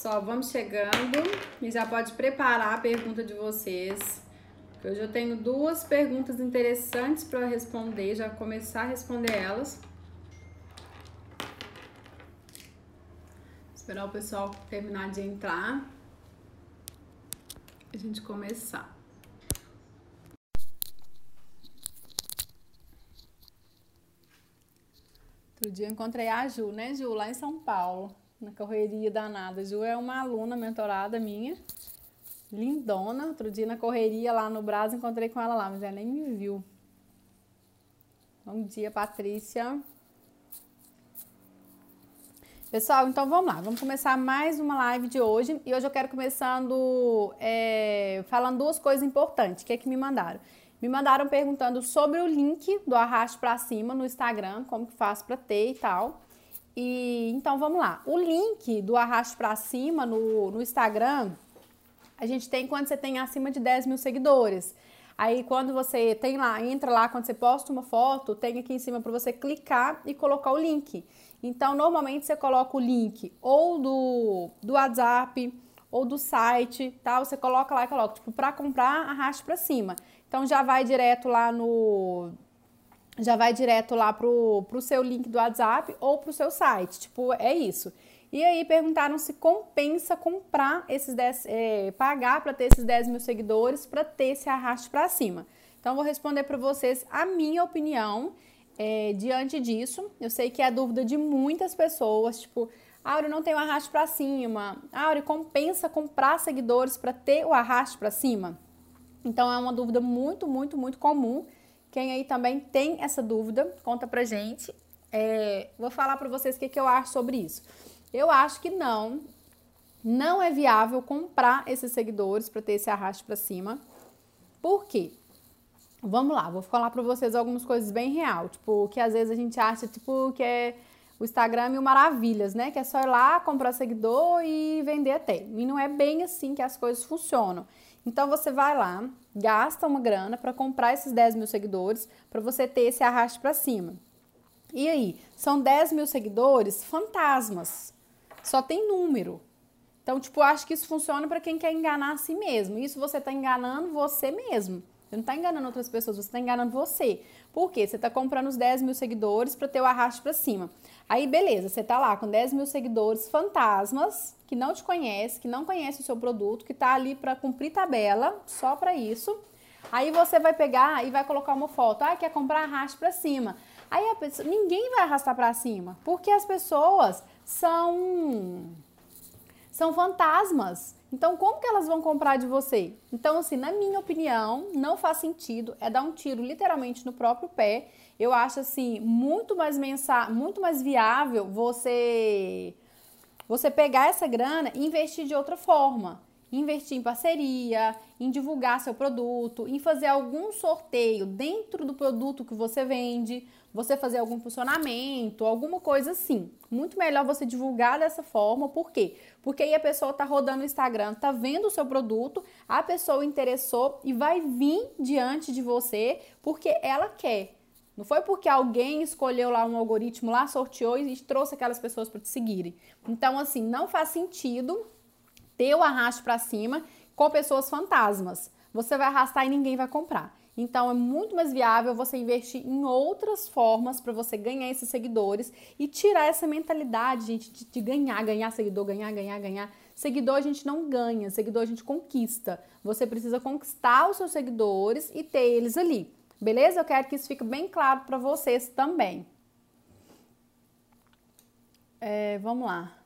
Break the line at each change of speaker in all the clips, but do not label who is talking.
Pessoal, vamos chegando e já pode preparar a pergunta de vocês. Hoje eu tenho duas perguntas interessantes para responder, já começar a responder elas. Esperar o pessoal terminar de entrar. A gente começar. Outro dia eu encontrei a Ju, né, Ju, lá em São Paulo, na correria danada. Ju é uma aluna mentorada minha, lindona. Outro dia na correria lá no Brasil encontrei com ela lá, mas ela nem me viu. Bom dia, Patrícia. Pessoal, então vamos lá, vamos começar mais uma live de hoje. E hoje eu quero começando é, falando duas coisas importantes que é que me mandaram. Me mandaram perguntando sobre o link do arraste para cima no Instagram, como que faço para ter e tal. E então vamos lá. O link do arraste para cima no, no Instagram, a gente tem quando você tem acima de 10 mil seguidores. Aí quando você tem lá, entra lá, quando você posta uma foto, tem aqui em cima para você clicar e colocar o link. Então, normalmente você coloca o link ou do, do WhatsApp ou do site, tá? Você coloca lá e coloca, tipo, para comprar, arraste para cima. Então já vai direto lá no já vai direto lá pro, pro seu link do WhatsApp ou pro seu site. Tipo, é isso. E aí perguntaram se compensa comprar esses 10, é, pagar para ter esses 10 mil seguidores para ter esse arraste para cima. Então, vou responder para vocês a minha opinião é, diante disso. Eu sei que é a dúvida de muitas pessoas, tipo, Aure, não tem o arraste para cima. Aure, compensa comprar seguidores para ter o arraste para cima? Então é uma dúvida muito, muito, muito comum. Quem aí também tem essa dúvida, conta pra gente. É, vou falar para vocês o que, que eu acho sobre isso. Eu acho que não, não é viável comprar esses seguidores para ter esse arraste para cima. Por quê? Vamos lá, vou falar para vocês algumas coisas bem real, tipo, que às vezes a gente acha, tipo, que é o Instagram mil maravilhas, né? Que é só ir lá, comprar seguidor e vender até. E não é bem assim que as coisas funcionam. Então você vai lá, gasta uma grana para comprar esses 10 mil seguidores, para você ter esse arraste para cima. E aí, são 10 mil seguidores fantasmas, só tem número. Então, tipo, acho que isso funciona para quem quer enganar a si mesmo. Isso você está enganando você mesmo. Você não está enganando outras pessoas, você está enganando você. Por quê? Você está comprando os 10 mil seguidores para ter o arraste para cima. Aí, beleza, você está lá com 10 mil seguidores fantasmas, que não te conhece, que não conhece o seu produto, que está ali para cumprir tabela, só para isso. Aí você vai pegar e vai colocar uma foto. Ah, quer comprar arraste para cima. Aí a pessoa, ninguém vai arrastar para cima, porque as pessoas são são fantasmas. Então, como que elas vão comprar de você? Então, assim, na minha opinião, não faz sentido. É dar um tiro literalmente no próprio pé. Eu acho assim muito mais mensa, muito mais viável você você pegar essa grana e investir de outra forma. Investir em parceria, em divulgar seu produto, em fazer algum sorteio dentro do produto que você vende, você fazer algum funcionamento, alguma coisa assim. Muito melhor você divulgar dessa forma, por quê? Porque aí a pessoa tá rodando o Instagram, tá vendo o seu produto, a pessoa interessou e vai vir diante de você porque ela quer. Não foi porque alguém escolheu lá um algoritmo lá, sorteou e trouxe aquelas pessoas para te seguirem. Então, assim, não faz sentido ter o arrasto para cima com pessoas fantasmas. Você vai arrastar e ninguém vai comprar. Então é muito mais viável você investir em outras formas para você ganhar esses seguidores e tirar essa mentalidade, gente, de, de, ganhar, ganhar seguidor, ganhar, ganhar, ganhar. Seguidor a gente não ganha, seguidor a gente conquista. Você precisa conquistar os seus seguidores e ter eles ali. Beleza? Eu quero que isso fique bem claro para vocês também. É, vamos lá.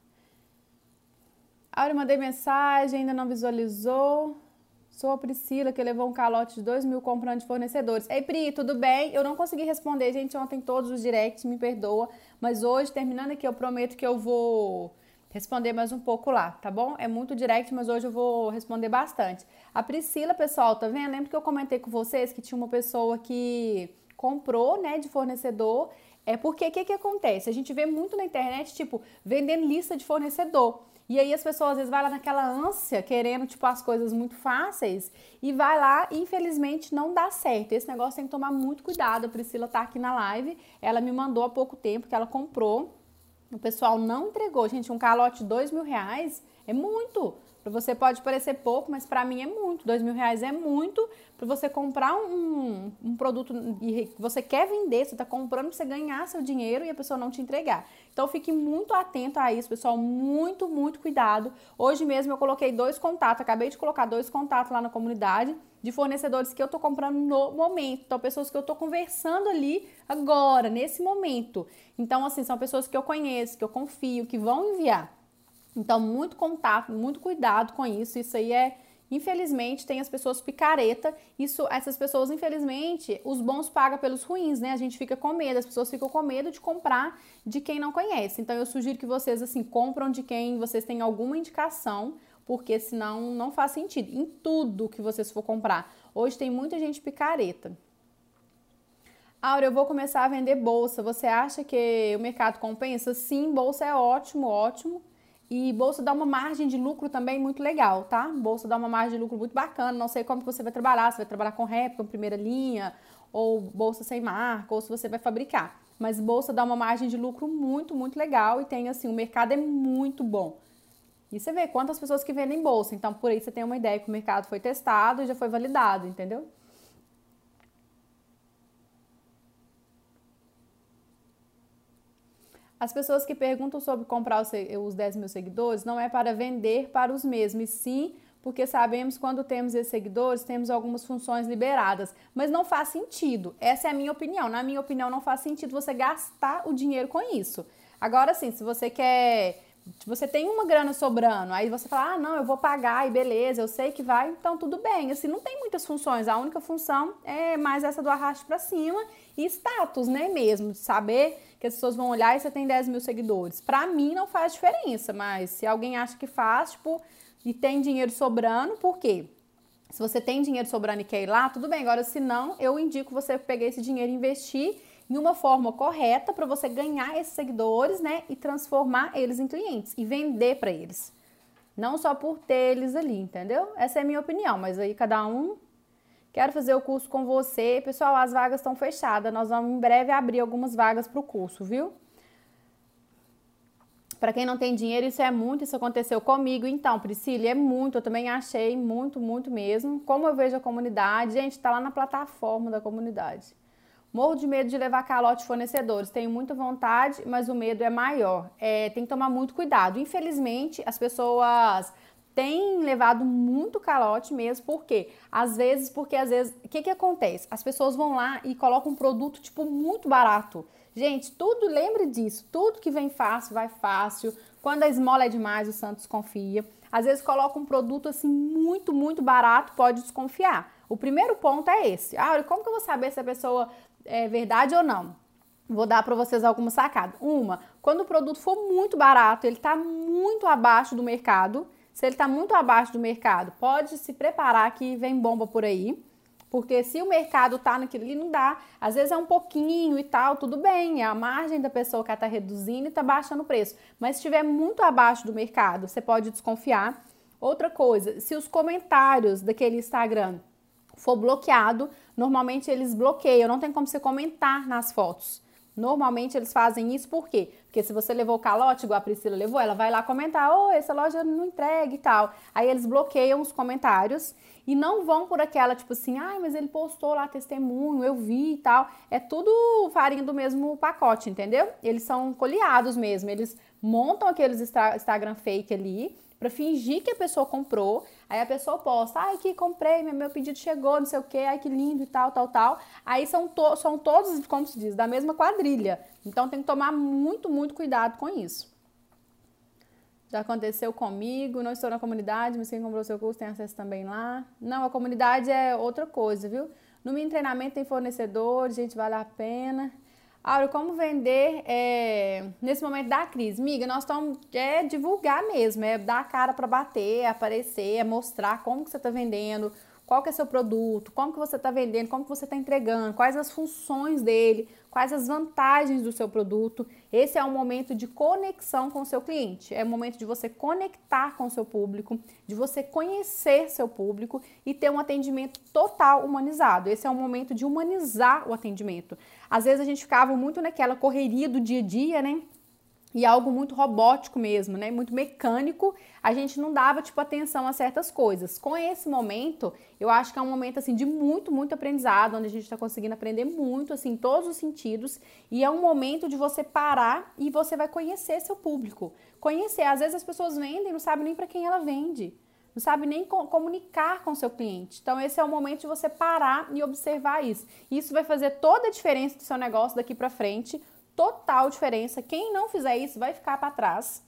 Aure, mandei mensagem, ainda não visualizou. Sou a Priscila, que levou um calote de 2 mil comprando de fornecedores. Ei, Pri, tudo bem? Eu não consegui responder, gente, ontem todos os directs, me perdoa. Mas hoje, terminando aqui, eu prometo que eu vou responder mais um pouco lá, tá bom? É muito direct, mas hoje eu vou responder bastante. A Priscila, pessoal, tá vendo? Lembra que eu comentei com vocês que tinha uma pessoa que comprou, né, de fornecedor. É porque o que, que acontece? A gente vê muito na internet, tipo, vendendo lista de fornecedor. E aí as pessoas às vezes vai lá naquela ânsia, querendo tipo as coisas muito fáceis e vai lá e infelizmente não dá certo. Esse negócio tem que tomar muito cuidado. A Priscila tá aqui na live, ela me mandou há pouco tempo que ela comprou O pessoal não entregou. Gente, um calote de dois mil reais é muito. Para você pode parecer pouco, mas para mim é muito. Dois mil reais é muito para você comprar um, um produto e você quer vender, você está comprando para você ganhar seu dinheiro e a pessoa não te entregar. Então fique muito atento a isso, pessoal. Muito, muito cuidado. Hoje mesmo eu coloquei dois contatos, acabei de colocar dois contatos lá na comunidade de fornecedores que eu estou comprando no momento. Então, pessoas que eu estou conversando ali agora, nesse momento. Então, assim, são pessoas que eu conheço, que eu confio, que vão enviar. Então, muito contato, muito cuidado com isso. Isso aí é, infelizmente, tem as pessoas picareta. Isso, essas pessoas, infelizmente, os bons pagam pelos ruins, né? A gente fica com medo, as pessoas ficam com medo de comprar de quem não conhece. Então, eu sugiro que vocês, assim, compram de quem vocês têm alguma indicação, porque senão não faz sentido. Em tudo que vocês for comprar. Hoje tem muita gente picareta. Aura, eu vou começar a vender bolsa. Você acha que o mercado compensa? Sim, bolsa é ótimo, ótimo. E bolsa dá uma margem de lucro também muito legal, tá? Bolsa dá uma margem de lucro muito bacana. Não sei como que você vai trabalhar, se vai trabalhar com rep, com primeira linha, ou bolsa sem marca, ou se você vai fabricar. Mas bolsa dá uma margem de lucro muito, muito legal e tem assim, o mercado é muito bom. E você vê quantas pessoas que vendem bolsa. Então, por aí você tem uma ideia que o mercado foi testado e já foi validado, entendeu? As pessoas que perguntam sobre comprar os 10 mil seguidores não é para vender para os mesmos, sim porque sabemos quando temos esses seguidores, temos algumas funções liberadas, mas não faz sentido. Essa é a minha opinião. Na minha opinião, não faz sentido você gastar o dinheiro com isso. Agora sim, se você quer você tem uma grana sobrando, aí você fala, ah, não, eu vou pagar e beleza, eu sei que vai, então tudo bem. Assim, não tem muitas funções, a única função é mais essa do arraste para cima e status, né, mesmo, saber que as pessoas vão olhar e você tem 10 mil seguidores. Para mim não faz diferença, mas se alguém acha que faz, tipo, e tem dinheiro sobrando, por quê? Se você tem dinheiro sobrando e quer ir lá, tudo bem. Agora, se não, eu indico você pegar esse dinheiro e investir em uma forma correta para você ganhar esses seguidores, né, e transformar eles em clientes e vender para eles. Não só por ter eles ali, entendeu? Essa é a minha opinião, mas aí cada um Quero fazer o curso com você. Pessoal, as vagas estão fechadas. Nós vamos em breve abrir algumas vagas para o curso, viu? Para quem não tem dinheiro, isso é muito, isso aconteceu comigo. Então, Priscila, é muito, eu também achei muito, muito mesmo. Como eu vejo a comunidade, gente, está lá na plataforma da comunidade. Morro de medo de levar calote fornecedores. Tenho muita vontade, mas o medo é maior. É, tem que tomar muito cuidado. Infelizmente, as pessoas têm levado muito calote mesmo, porque às vezes, porque às vezes, o que que acontece? As pessoas vão lá e colocam um produto tipo muito barato. Gente, tudo, lembre disso, tudo que vem fácil vai fácil. Quando a esmola é demais, o Santos confia. Às vezes coloca um produto assim muito, muito barato, pode desconfiar. O primeiro ponto é esse. Ah, como que eu vou saber se a pessoa é verdade ou não. Vou dar para vocês alguma sacada. Uma, quando o produto for muito barato, ele está muito abaixo do mercado. Se ele está muito abaixo do mercado, pode se preparar que vem bomba por aí. Porque se o mercado tá naquilo ali, não dá. Às vezes é um pouquinho e tal, tudo bem. É a margem da pessoa que está reduzindo e está baixando o preço. Mas se estiver muito abaixo do mercado, você pode desconfiar. Outra coisa, se os comentários daquele Instagram for bloqueado, normalmente eles bloqueiam, não tem como você comentar nas fotos. Normalmente eles fazem isso por quê? Porque se você levou o calote, igual a Priscila levou, ela vai lá comentar, oh, essa loja não entrega e tal. Aí eles bloqueiam os comentários e não vão por aquela, tipo assim, ai, mas ele postou lá testemunho, eu vi e tal. É tudo farinha do mesmo pacote, entendeu? Eles são coliados mesmo, eles montam aqueles Instagram fake ali para fingir que a pessoa comprou. Aí a pessoa posta, ai que comprei, meu pedido chegou, não sei o que, ai que lindo e tal, tal, tal. Aí são, to são todos, como se diz, da mesma quadrilha. Então tem que tomar muito, muito cuidado com isso. Já aconteceu comigo, não estou na comunidade, mas quem comprou seu curso tem acesso também lá. Não, a comunidade é outra coisa, viu? No meu treinamento tem fornecedor, gente, vale a pena. Aura, como vender é, nesse momento da crise? Miga, nós estamos é divulgar mesmo, é dar a cara para bater, é aparecer, é mostrar como que você está vendendo, qual que é seu produto, como que você está vendendo, como que você está entregando, quais as funções dele, quais as vantagens do seu produto. Esse é um momento de conexão com o seu cliente, é o momento de você conectar com o seu público, de você conhecer seu público e ter um atendimento total humanizado. Esse é um momento de humanizar o atendimento. Às vezes a gente ficava muito naquela correria do dia a dia, né? e algo muito robótico mesmo, né? Muito mecânico, a gente não dava tipo atenção a certas coisas. Com esse momento, eu acho que é um momento assim de muito, muito aprendizado, onde a gente está conseguindo aprender muito assim em todos os sentidos, e é um momento de você parar e você vai conhecer seu público. Conhecer, às vezes as pessoas vendem, não sabem nem para quem ela vende. Não sabe nem comunicar com seu cliente. Então, esse é o momento de você parar e observar isso. Isso vai fazer toda a diferença do seu negócio daqui para frente, total diferença. Quem não fizer isso vai ficar para trás.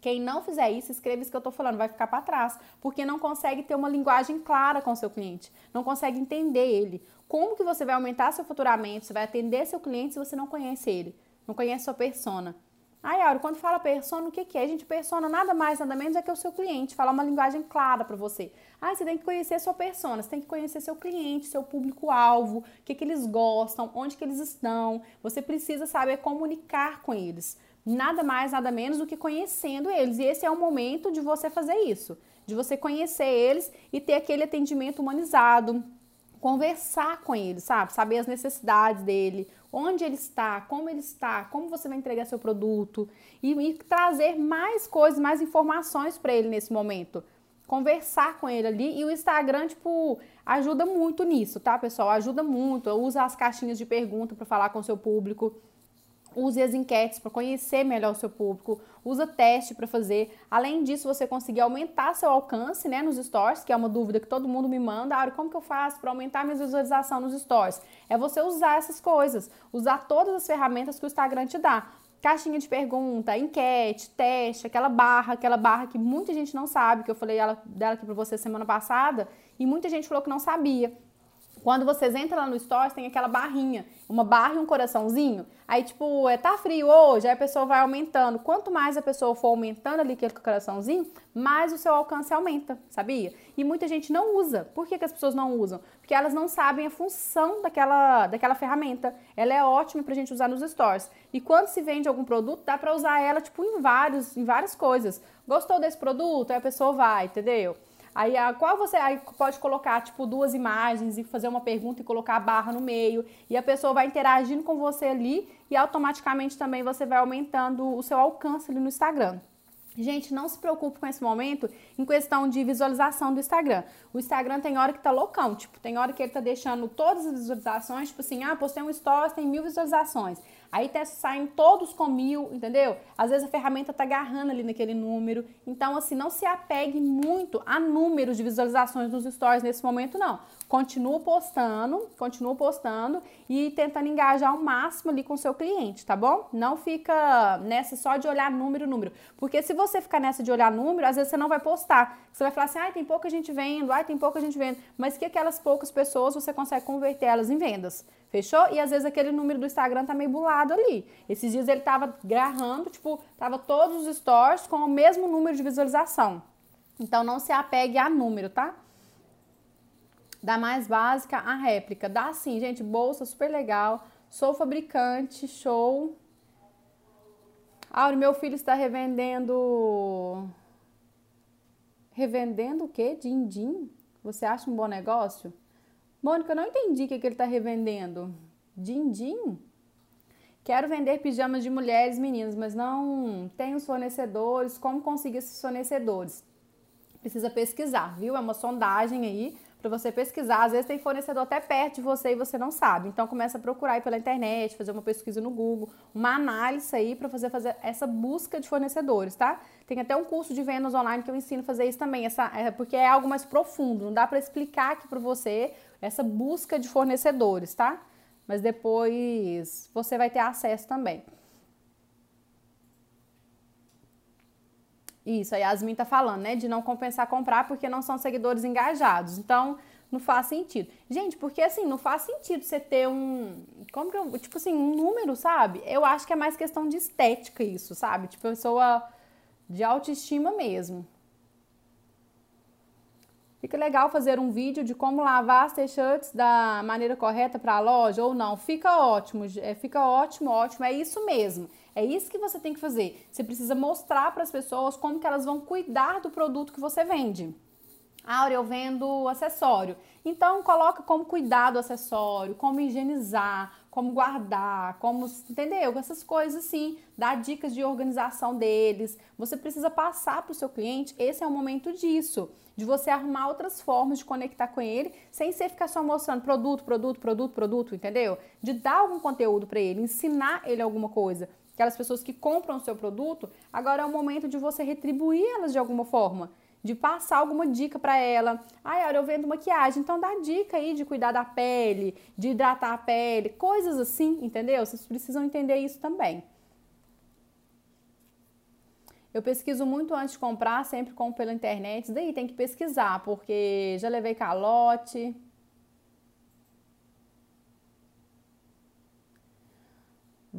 Quem não fizer isso, escreva isso que eu estou falando, vai ficar para trás, porque não consegue ter uma linguagem clara com seu cliente, não consegue entender ele. Como que você vai aumentar seu faturamento, você vai atender seu cliente se você não conhece ele, não conhece sua persona? Ai, Auro, quando fala persona, o que, que é? Gente, persona nada mais, nada menos é que o seu cliente, falar uma linguagem clara para você. Ah, você tem que conhecer sua persona, você tem que conhecer seu cliente, seu público-alvo, o que, que eles gostam, onde que eles estão. Você precisa saber comunicar com eles. Nada mais, nada menos do que conhecendo eles. E esse é o momento de você fazer isso, de você conhecer eles e ter aquele atendimento humanizado, conversar com ele, sabe? Saber as necessidades dele, onde ele está, como ele está, como você vai entregar seu produto e, e trazer mais coisas, mais informações para ele nesse momento conversar com ele ali. E o Instagram, tipo, ajuda muito nisso, tá, pessoal? Ajuda muito. Usa as caixinhas de pergunta para falar com seu público. Use as enquetes para conhecer melhor o seu público. Usa teste para fazer. Além disso, você conseguir aumentar seu alcance né, nos stories, que é uma dúvida que todo mundo me manda. Ah, como que eu faço para aumentar minha visualização nos stories? É você usar essas coisas. Usar todas as ferramentas que o Instagram te dá caixinha de pergunta, enquete, teste, aquela barra, aquela barra que muita gente não sabe, que eu falei ela, dela aqui para você semana passada, e muita gente falou que não sabia. Quando vocês entram lá no Stories, tem aquela barrinha, uma barra e um coraçãozinho. Aí, tipo, é, tá frio hoje, aí a pessoa vai aumentando. Quanto mais a pessoa for aumentando ali aquele coraçãozinho, mais o seu alcance aumenta, sabia? E muita gente não usa. Por que, que as pessoas não usam? Porque elas não sabem a função daquela, daquela ferramenta. Ela é ótima pra gente usar nos Stories. E quando se vende algum produto, dá pra usar ela, tipo, em, vários, em várias coisas. Gostou desse produto? Aí a pessoa vai, entendeu? Aí a qual você aí pode colocar tipo duas imagens e fazer uma pergunta e colocar a barra no meio e a pessoa vai interagindo com você ali e automaticamente também você vai aumentando o seu alcance ali no Instagram. Gente, não se preocupe com esse momento em questão de visualização do Instagram. O Instagram tem hora que tá loucão, tipo, tem hora que ele tá deixando todas as visualizações, tipo assim, ah, postei um stories, tem mil visualizações. Aí saindo todos com mil, entendeu? Às vezes a ferramenta tá agarrando ali naquele número. Então, assim, não se apegue muito a números de visualizações nos stories nesse momento, não. Continua postando, continua postando e tentando engajar ao máximo ali com o seu cliente, tá bom? Não fica nessa só de olhar número, número. Porque se você ficar nessa de olhar número, às vezes você não vai postar. Você vai falar assim, ai, tem pouca gente vendo, ai, tem pouca gente vendo. Mas que aquelas poucas pessoas você consegue converter elas em vendas. Fechou? E às vezes aquele número do Instagram tá meio bulado ali. Esses dias ele tava garrando, tipo, tava todos os stories com o mesmo número de visualização. Então não se apegue a número, tá? Da mais básica à réplica. Dá sim, gente, bolsa super legal. Sou fabricante, show. Auri, meu filho está revendendo. Revendendo o quê? Din-din? Você acha um bom negócio? Mônica, eu não entendi o que, que ele está revendendo. Din-din? Quero vender pijamas de mulheres e meninos, mas não tenho fornecedores. Como conseguir esses fornecedores? Precisa pesquisar, viu? É uma sondagem aí para você pesquisar. Às vezes tem fornecedor até perto de você e você não sabe. Então começa a procurar aí pela internet, fazer uma pesquisa no Google, uma análise aí para fazer, fazer essa busca de fornecedores, tá? Tem até um curso de vendas online que eu ensino a fazer isso também, essa, é, porque é algo mais profundo. Não dá para explicar aqui para você essa busca de fornecedores, tá? Mas depois você vai ter acesso também. Isso, a Yasmin tá falando, né? De não compensar comprar porque não são seguidores engajados. Então, não faz sentido. Gente, porque assim, não faz sentido você ter um. Como que eu. Tipo assim, um número, sabe? Eu acho que é mais questão de estética isso, sabe? Tipo, pessoa de autoestima mesmo. Fica legal fazer um vídeo de como lavar as t-shirts da maneira correta para a loja ou não. Fica ótimo, é, fica ótimo, ótimo. É isso mesmo. É isso que você tem que fazer. Você precisa mostrar para as pessoas como que elas vão cuidar do produto que você vende. Ah, eu vendo acessório. Então coloca como cuidar do acessório, como higienizar, como guardar, como, entendeu? Essas coisas assim, dar dicas de organização deles. Você precisa passar para o seu cliente, esse é o momento disso, de você arrumar outras formas de conectar com ele, sem você ficar só mostrando produto, produto, produto, produto, entendeu? De dar algum conteúdo para ele, ensinar ele alguma coisa. Aquelas pessoas que compram o seu produto, agora é o momento de você retribuir elas de alguma forma de passar alguma dica para ela. Ai, olha, eu vendo maquiagem, então dá dica aí de cuidar da pele, de hidratar a pele, coisas assim, entendeu? Vocês precisam entender isso também. Eu pesquiso muito antes de comprar, sempre compro pela internet. Daí tem que pesquisar, porque já levei calote.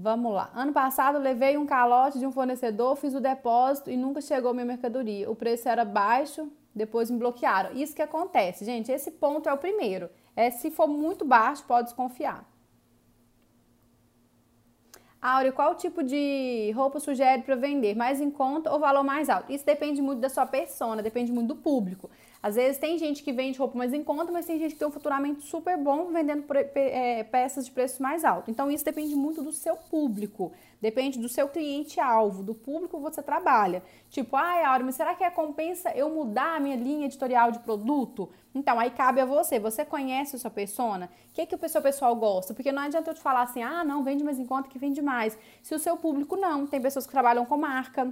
Vamos lá. Ano passado levei um calote de um fornecedor, fiz o depósito e nunca chegou minha mercadoria. O preço era baixo, depois me bloquearam. Isso que acontece, gente. Esse ponto é o primeiro. É se for muito baixo, pode desconfiar. Áurea, qual tipo de roupa sugere para vender? Mais em conta ou valor mais alto? Isso depende muito da sua persona, depende muito do público. Às vezes tem gente que vende roupa mais em conta, mas tem gente que tem um faturamento super bom vendendo é, peças de preço mais alto. Então isso depende muito do seu público, depende do seu cliente-alvo, do público que você trabalha. Tipo, ai, Aura, mas será que é compensa eu mudar a minha linha editorial de produto? Então, aí cabe a você. Você conhece a sua persona? O que, que o seu pessoal gosta? Porque não adianta eu te falar assim, ah, não, vende mais em conta que vende mais. Se o seu público não, tem pessoas que trabalham com marca,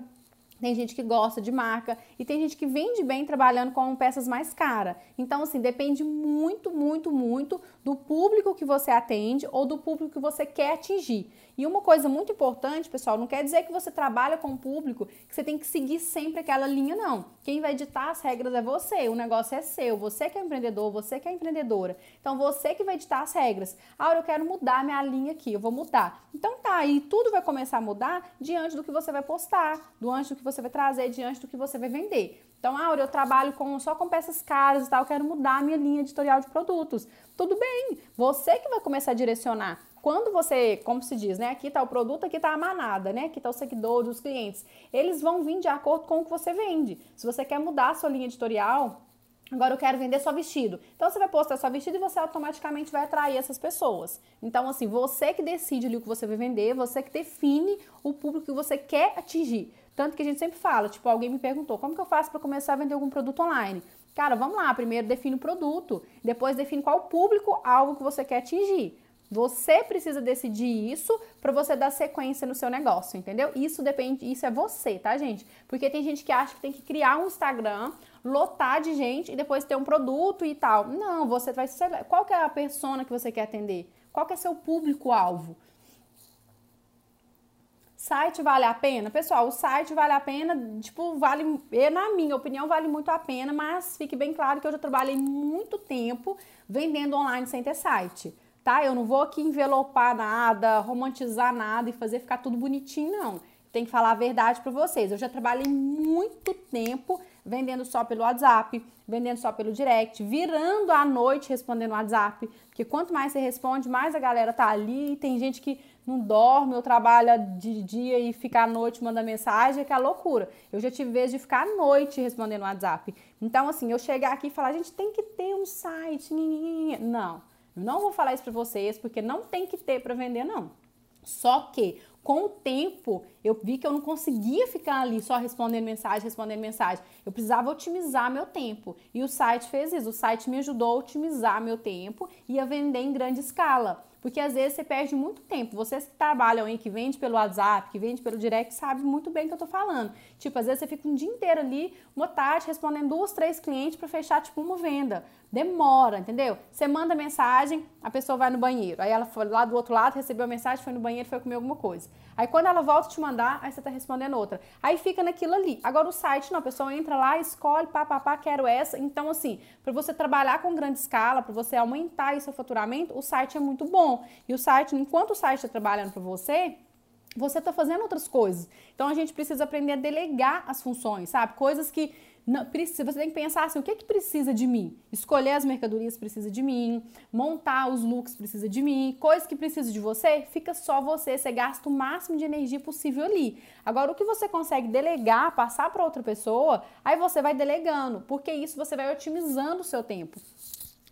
tem gente que gosta de marca e tem gente que vende bem trabalhando com peças mais caras. Então, assim, depende muito, muito, muito do público que você atende ou do público que você quer atingir. E uma coisa muito importante, pessoal, não quer dizer que você trabalha com o público que você tem que seguir sempre aquela linha, não. Quem vai ditar as regras é você, o negócio é seu, você que é empreendedor, você que é empreendedora. Então, você que vai ditar as regras. Ah, eu quero mudar minha linha aqui, eu vou mudar. Então, tá, e tudo vai começar a mudar diante do que você vai postar, diante do que você vai trazer, diante do que você vai vender. Então, Aura, eu trabalho com, só com peças caras e tal, quero mudar a minha linha editorial de produtos. Tudo bem, você que vai começar a direcionar quando você, como se diz, né? Aqui está o produto, aqui está a manada, né? Aqui está o seguidor, os clientes. Eles vão vir de acordo com o que você vende. Se você quer mudar a sua linha editorial, Agora eu quero vender só vestido. Então você vai postar só vestido e você automaticamente vai atrair essas pessoas. Então, assim, você que decide ali o que você vai vender, você que define o público que você quer atingir. Tanto que a gente sempre fala, tipo, alguém me perguntou, como que eu faço para começar a vender algum produto online? Cara, vamos lá, primeiro define o produto, depois define qual público, algo que você quer atingir. Você precisa decidir isso para você dar sequência no seu negócio, entendeu? Isso depende, isso é você, tá, gente? Porque tem gente que acha que tem que criar um Instagram, lotar de gente e depois ter um produto e tal. Não, você vai qual que é a persona que você quer atender? Qual que é seu público alvo? Site vale a pena? Pessoal, o site vale a pena, tipo, vale, na minha opinião, vale muito a pena, mas fique bem claro que eu já trabalhei muito tempo vendendo online sem ter site tá? Eu não vou aqui envelopar nada, romantizar nada e fazer ficar tudo bonitinho, não. Tem que falar a verdade para vocês. Eu já trabalhei muito tempo vendendo só pelo WhatsApp, vendendo só pelo direct, virando à noite respondendo WhatsApp, porque quanto mais você responde, mais a galera tá ali. Tem gente que não dorme ou trabalha de dia e fica à noite mandando mensagem, que é loucura. Eu já tive vezes de ficar à noite respondendo WhatsApp. Então, assim, eu chegar aqui e falar, gente tem que ter um site. Não. Não vou falar isso para vocês porque não tem que ter para vender não. Só que com o tempo eu vi que eu não conseguia ficar ali só respondendo mensagem, respondendo mensagem. Eu precisava otimizar meu tempo. E o site fez isso. O site me ajudou a otimizar meu tempo e a vender em grande escala. Porque às vezes você perde muito tempo. Vocês que trabalham aí, que vende pelo WhatsApp, que vende pelo direct, sabem muito bem o que eu tô falando. Tipo, às vezes você fica um dia inteiro ali, uma tarde, respondendo duas, três clientes para fechar, tipo, uma venda. Demora, entendeu? Você manda mensagem, a pessoa vai no banheiro. Aí ela foi lá do outro lado, recebeu a mensagem, foi no banheiro, foi comer alguma coisa. Aí quando ela volta te mandar, aí você tá respondendo outra. Aí fica naquilo ali. Agora o site, não, a pessoa entra lá, escolhe, pá, pá, pá, quero essa. Então, assim, para você trabalhar com grande escala, para você aumentar o seu faturamento, o site é muito bom. E o site, enquanto o site está trabalhando para você, você está fazendo outras coisas. Então a gente precisa aprender a delegar as funções, sabe? Coisas que não, você tem que pensar assim, o que, que precisa de mim? Escolher as mercadorias precisa de mim, montar os looks precisa de mim, coisas que precisa de você, fica só você, você gasta o máximo de energia possível ali. Agora, o que você consegue delegar, passar para outra pessoa, aí você vai delegando, porque isso você vai otimizando o seu tempo.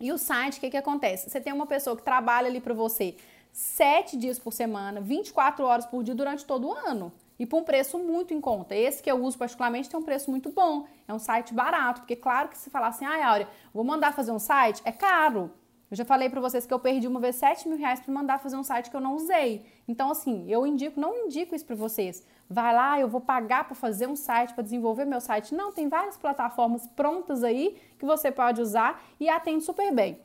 E o site, o que, que acontece? Você tem uma pessoa que trabalha ali para você sete dias por semana, 24 horas por dia durante todo o ano. E por um preço muito em conta. Esse que eu uso particularmente tem um preço muito bom. É um site barato. Porque, claro que se falar assim, ah, Áurea, vou mandar fazer um site, é caro. Eu já falei para vocês que eu perdi uma vez 7 mil reais para mandar fazer um site que eu não usei. Então, assim, eu indico, não indico isso para vocês. Vai lá, eu vou pagar para fazer um site, para desenvolver meu site. Não, tem várias plataformas prontas aí que você pode usar e atende super bem.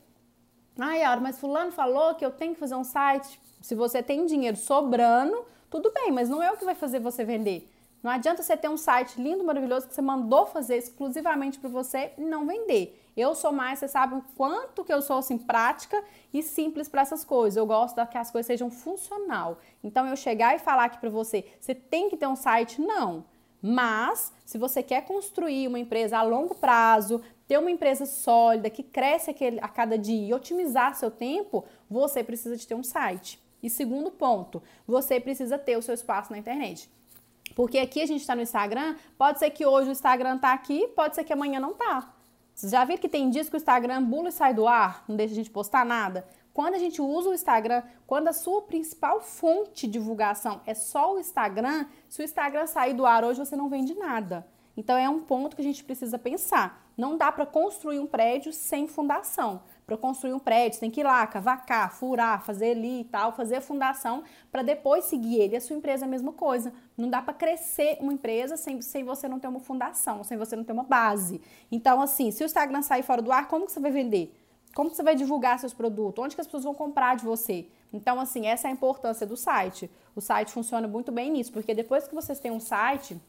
Ai, Aura, mas fulano falou que eu tenho que fazer um site. Se você tem dinheiro sobrando, tudo bem, mas não é o que vai fazer você vender. Não adianta você ter um site lindo, maravilhoso que você mandou fazer exclusivamente para você e não vender. Eu sou mais, você sabe o quanto que eu sou assim prática e simples para essas coisas. Eu gosto que as coisas sejam funcional. Então eu chegar e falar aqui para você, você tem que ter um site, não. Mas se você quer construir uma empresa a longo prazo, ter uma empresa sólida que cresce a cada dia e otimizar seu tempo, você precisa de ter um site. E segundo ponto, você precisa ter o seu espaço na internet. Porque aqui a gente está no Instagram, pode ser que hoje o Instagram está aqui, pode ser que amanhã não tá. Vocês já viram que tem dias que o Instagram bula e sai do ar, não deixa a gente postar nada? Quando a gente usa o Instagram, quando a sua principal fonte de divulgação é só o Instagram, se o Instagram sair do ar hoje, você não vende nada. Então é um ponto que a gente precisa pensar. Não dá para construir um prédio sem fundação. Para construir um prédio, tem que ir lá, cavacar, furar, fazer ali e tal, fazer a fundação para depois seguir ele. A sua empresa é a mesma coisa. Não dá para crescer uma empresa sem, sem você não ter uma fundação, sem você não ter uma base. Então, assim, se o Instagram sair fora do ar, como que você vai vender? Como que você vai divulgar seus produtos? Onde que as pessoas vão comprar de você? Então, assim, essa é a importância do site. O site funciona muito bem nisso, porque depois que vocês têm um site,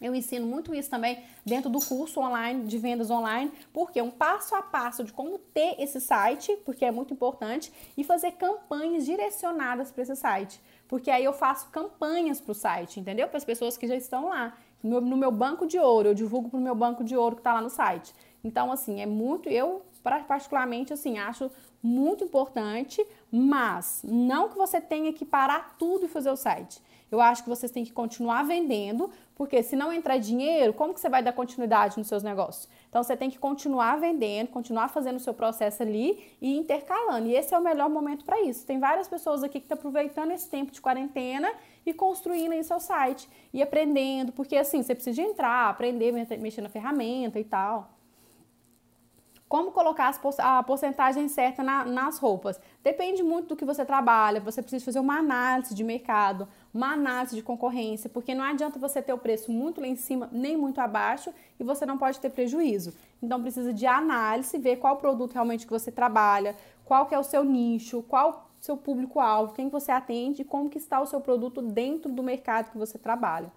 eu ensino muito isso também dentro do curso online de vendas online, porque um passo a passo de como ter esse site, porque é muito importante, e fazer campanhas direcionadas para esse site. Porque aí eu faço campanhas para o site, entendeu? Para as pessoas que já estão lá. No, no meu banco de ouro, eu divulgo para o meu banco de ouro que está lá no site. Então, assim, é muito. Eu, particularmente, assim, acho muito importante, mas não que você tenha que parar tudo e fazer o site. Eu acho que vocês têm que continuar vendendo, porque se não entrar dinheiro, como que você vai dar continuidade nos seus negócios? Então você tem que continuar vendendo, continuar fazendo o seu processo ali e intercalando. E esse é o melhor momento para isso. Tem várias pessoas aqui que estão tá aproveitando esse tempo de quarentena e construindo aí seu site e aprendendo, porque assim, você precisa entrar, aprender, mexer na ferramenta e tal. Como colocar a porcentagem certa na, nas roupas? Depende muito do que você trabalha. Você precisa fazer uma análise de mercado, uma análise de concorrência, porque não adianta você ter o preço muito lá em cima, nem muito abaixo, e você não pode ter prejuízo. Então precisa de análise, ver qual produto realmente que você trabalha, qual que é o seu nicho, qual seu público-alvo, quem você atende e como que está o seu produto dentro do mercado que você trabalha.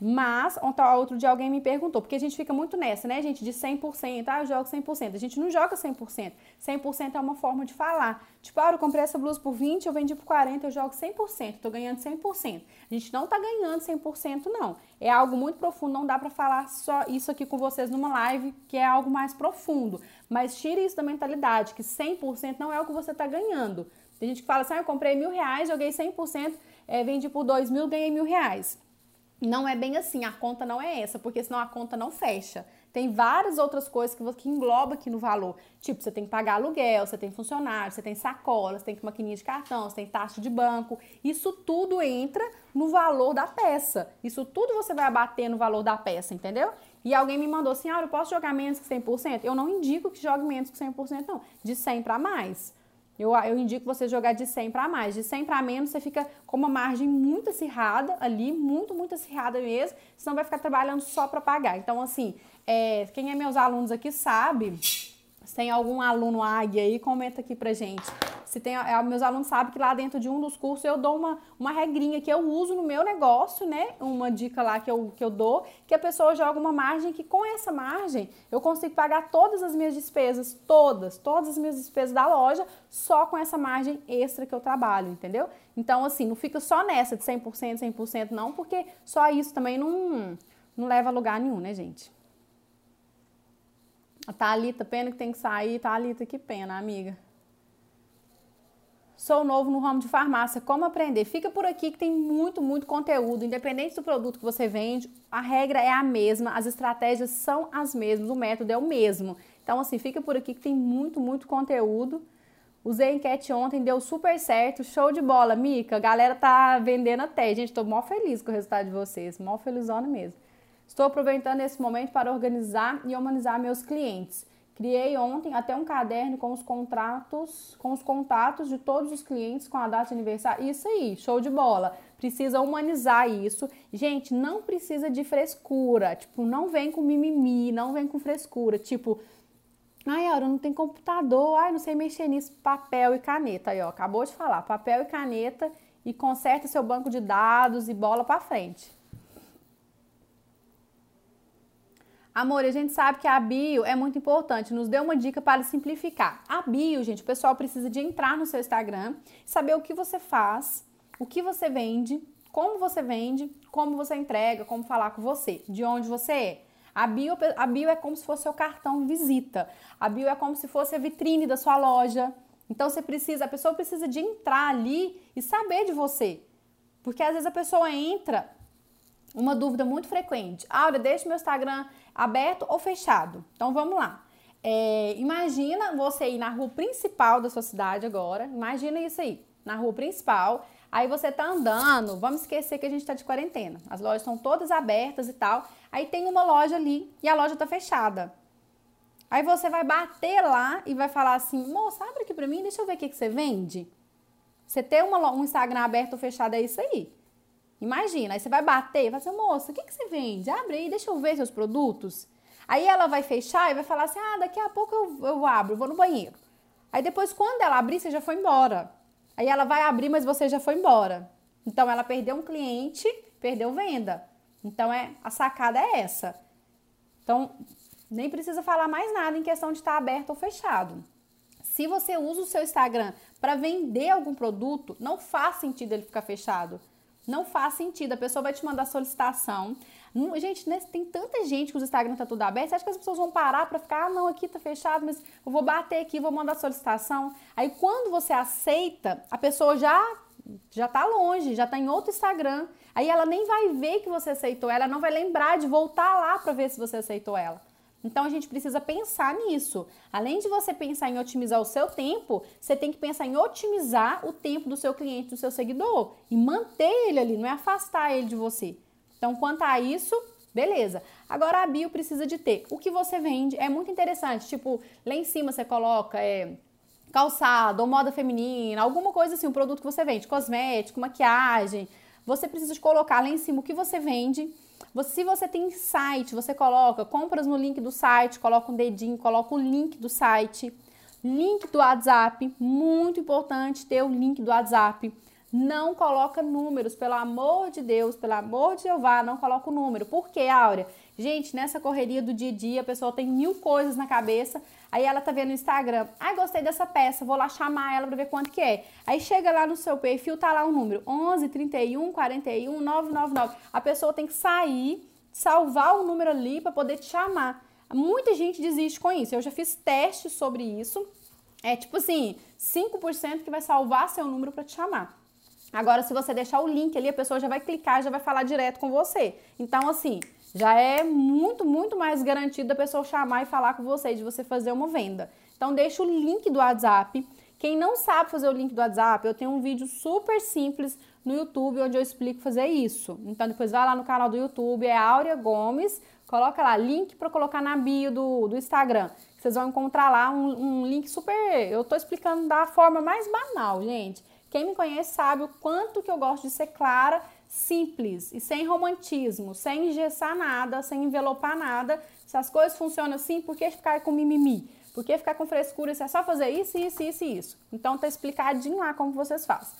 Mas, outro dia alguém me perguntou, porque a gente fica muito nessa, né, gente, de 100%, ah, eu jogo 100%. A gente não joga 100%. 100% é uma forma de falar. Tipo, ah, eu comprei essa blusa por 20, eu vendi por 40, eu jogo 100%, tô ganhando 100%. A gente não tá ganhando 100% não. É algo muito profundo, não dá para falar só isso aqui com vocês numa live, que é algo mais profundo. Mas tire isso da mentalidade, que 100% não é o que você tá ganhando. Tem gente que fala assim, ah, eu comprei mil reais, joguei 100%, é, vendi por dois mil, ganhei mil reais. Não é bem assim, a conta não é essa, porque senão a conta não fecha. Tem várias outras coisas que, que engloba aqui no valor. Tipo, você tem que pagar aluguel, você tem funcionário, você tem sacola, você tem maquininha de cartão, você tem taxa de banco. Isso tudo entra no valor da peça. Isso tudo você vai abater no valor da peça, entendeu? E alguém me mandou assim, ah, eu posso jogar menos que 100%? Eu não indico que jogue menos que 100%, não. De 100 para mais. Eu, eu indico você jogar de 100 para mais. De 100 para menos, você fica com uma margem muito acirrada ali, muito, muito acirrada mesmo, senão vai ficar trabalhando só para pagar. Então, assim, é, quem é meus alunos aqui sabe, se tem algum aluno águia aí, comenta aqui pra gente. Se tem, é, meus alunos sabem que lá dentro de um dos cursos eu dou uma, uma regrinha que eu uso no meu negócio, né? Uma dica lá que eu, que eu dou, que a pessoa joga uma margem que com essa margem eu consigo pagar todas as minhas despesas, todas, todas as minhas despesas da loja, só com essa margem extra que eu trabalho, entendeu? Então, assim, não fica só nessa de 100%, 100% não, porque só isso também não, não leva a lugar nenhum, né, gente? A Thalita, pena que tem que sair. Thalita, que pena, amiga. Sou novo no ramo de farmácia, como aprender? Fica por aqui que tem muito, muito conteúdo. Independente do produto que você vende, a regra é a mesma, as estratégias são as mesmas, o método é o mesmo. Então, assim, fica por aqui que tem muito, muito conteúdo. Usei a enquete ontem, deu super certo, show de bola, Mica. A galera tá vendendo até. Gente, tô mó feliz com o resultado de vocês, mó felizona mesmo. Estou aproveitando esse momento para organizar e humanizar meus clientes. Criei ontem até um caderno com os contratos, com os contatos de todos os clientes com a data de aniversário. Isso aí, show de bola. Precisa humanizar isso. Gente, não precisa de frescura. Tipo, não vem com mimimi, não vem com frescura. Tipo, ai, Aura, não tem computador, ai, não sei mexer nisso. Papel e caneta. Aí, ó, acabou de falar. Papel e caneta e conserta seu banco de dados e bola para frente. Amor, a gente sabe que a bio é muito importante, nos deu uma dica para simplificar. A bio, gente, o pessoal precisa de entrar no seu Instagram, saber o que você faz, o que você vende, como você vende, como você entrega, como falar com você, de onde você é. A bio, a bio é como se fosse seu cartão visita. A bio é como se fosse a vitrine da sua loja. Então você precisa, a pessoa precisa de entrar ali e saber de você. Porque às vezes a pessoa entra, uma dúvida muito frequente. Aura, deixa meu Instagram aberto ou fechado? Então vamos lá. É, imagina você ir na rua principal da sua cidade agora. Imagina isso aí, na rua principal. Aí você tá andando, vamos esquecer que a gente tá de quarentena. As lojas estão todas abertas e tal. Aí tem uma loja ali e a loja tá fechada. Aí você vai bater lá e vai falar assim: moça, abre aqui pra mim, deixa eu ver o que, que você vende. Você ter uma, um Instagram aberto ou fechado é isso aí. Imagina, aí você vai bater, vai dizer, moça, o que, que você vende? Abre aí, deixa eu ver seus produtos. Aí ela vai fechar e vai falar assim, ah, daqui a pouco eu, eu abro, vou no banheiro. Aí depois, quando ela abrir, você já foi embora. Aí ela vai abrir, mas você já foi embora. Então ela perdeu um cliente, perdeu venda. Então é a sacada é essa. Então nem precisa falar mais nada em questão de estar aberto ou fechado. Se você usa o seu Instagram para vender algum produto, não faz sentido ele ficar fechado. Não faz sentido. A pessoa vai te mandar solicitação. Gente, né, tem tanta gente que o Instagram tá tudo aberto. Você acha que as pessoas vão parar para ficar, ah, não, aqui tá fechado, mas eu vou bater aqui, vou mandar solicitação. Aí quando você aceita, a pessoa já já tá longe, já tá em outro Instagram. Aí ela nem vai ver que você aceitou ela, não vai lembrar de voltar lá para ver se você aceitou ela. Então a gente precisa pensar nisso. Além de você pensar em otimizar o seu tempo, você tem que pensar em otimizar o tempo do seu cliente, do seu seguidor e manter ele ali, não é afastar ele de você. Então, quanto a isso, beleza. Agora a bio precisa de ter o que você vende. É muito interessante. Tipo, lá em cima você coloca é, calçado ou moda feminina, alguma coisa assim, um produto que você vende, cosmético, maquiagem. Você precisa colocar lá em cima o que você vende se você tem site, você coloca compras no link do site, coloca um dedinho, coloca o link do site, link do WhatsApp, muito importante ter o link do WhatsApp. Não coloca números, pelo amor de Deus, pelo amor de Jeová, não coloca o número. Por quê, Áurea? Gente, nessa correria do dia a dia, a pessoa tem mil coisas na cabeça, aí ela tá vendo no Instagram, ah, gostei dessa peça, vou lá chamar ela pra ver quanto que é. Aí chega lá no seu perfil, tá lá o um número, 11 31 41 999. A pessoa tem que sair, salvar o número ali para poder te chamar. Muita gente desiste com isso, eu já fiz testes sobre isso, é tipo assim, 5% que vai salvar seu número para te chamar. Agora, se você deixar o link ali, a pessoa já vai clicar, já vai falar direto com você. Então, assim, já é muito, muito mais garantido da pessoa chamar e falar com você, de você fazer uma venda. Então, deixa o link do WhatsApp. Quem não sabe fazer o link do WhatsApp, eu tenho um vídeo super simples no YouTube onde eu explico fazer isso. Então, depois vai lá no canal do YouTube, é Áurea Gomes, coloca lá, link para colocar na bio do, do Instagram. Vocês vão encontrar lá um, um link super. Eu tô explicando da forma mais banal, gente. Quem me conhece sabe o quanto que eu gosto de ser clara simples e sem romantismo, sem engessar nada, sem envelopar nada. Se as coisas funcionam assim, por que ficar com mimimi? Por que ficar com frescura se é só fazer isso, isso, isso e isso? Então tá explicadinho lá como vocês fazem.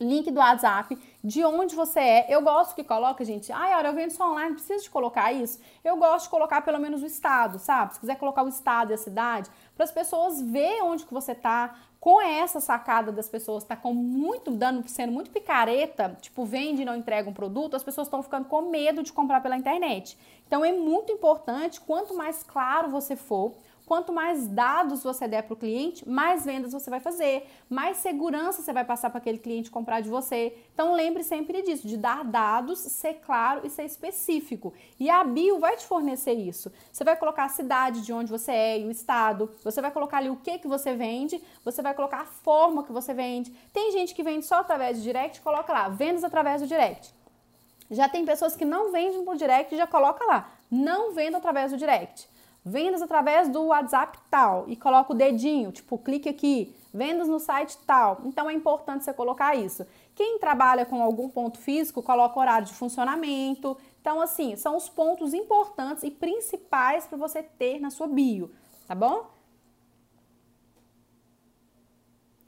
Link do WhatsApp, de onde você é. Eu gosto que coloca, gente. Ai, olha, eu vendo só online, precisa de colocar isso. Eu gosto de colocar pelo menos o estado, sabe? Se quiser colocar o estado e a cidade, para as pessoas verem onde que você tá, com essa sacada das pessoas tá com muito dando, sendo muito picareta, tipo vende e não entrega um produto, as pessoas estão ficando com medo de comprar pela internet. Então é muito importante, quanto mais claro você for, Quanto mais dados você der para o cliente, mais vendas você vai fazer, mais segurança você vai passar para aquele cliente comprar de você. Então lembre sempre disso, de dar dados, ser claro e ser específico. E a bio vai te fornecer isso. Você vai colocar a cidade de onde você é e o estado, você vai colocar ali o que que você vende, você vai colocar a forma que você vende. Tem gente que vende só através do direct, coloca lá, vendas através do direct. Já tem pessoas que não vendem por direct já coloca lá, não vendo através do direct. Vendas através do WhatsApp tal e coloca o dedinho, tipo, clique aqui, vendas no site tal. Então é importante você colocar isso. Quem trabalha com algum ponto físico, coloca horário de funcionamento. Então, assim, são os pontos importantes e principais para você ter na sua bio, tá bom?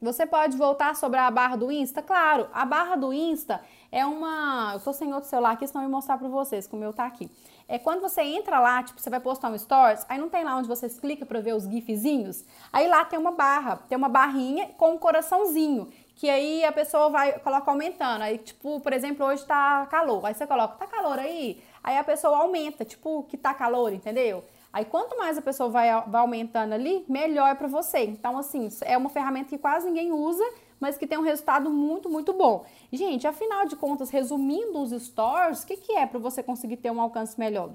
Você pode voltar sobre a barra do Insta? Claro, a barra do Insta é uma. Eu tô sem outro celular aqui, senão eu vou mostrar para vocês, como o meu tá aqui. É quando você entra lá, tipo, você vai postar um stories, aí não tem lá onde você clica para ver os gifzinhos. Aí lá tem uma barra, tem uma barrinha com um coraçãozinho, que aí a pessoa vai coloca aumentando. Aí, tipo, por exemplo, hoje tá calor. Aí você coloca, tá calor aí? Aí a pessoa aumenta, tipo, que tá calor, entendeu? Aí quanto mais a pessoa vai, vai aumentando ali, melhor é para você. Então, assim, é uma ferramenta que quase ninguém usa, mas que tem um resultado muito, muito bom. Gente, afinal de contas, resumindo os stores, o que, que é para você conseguir ter um alcance melhor?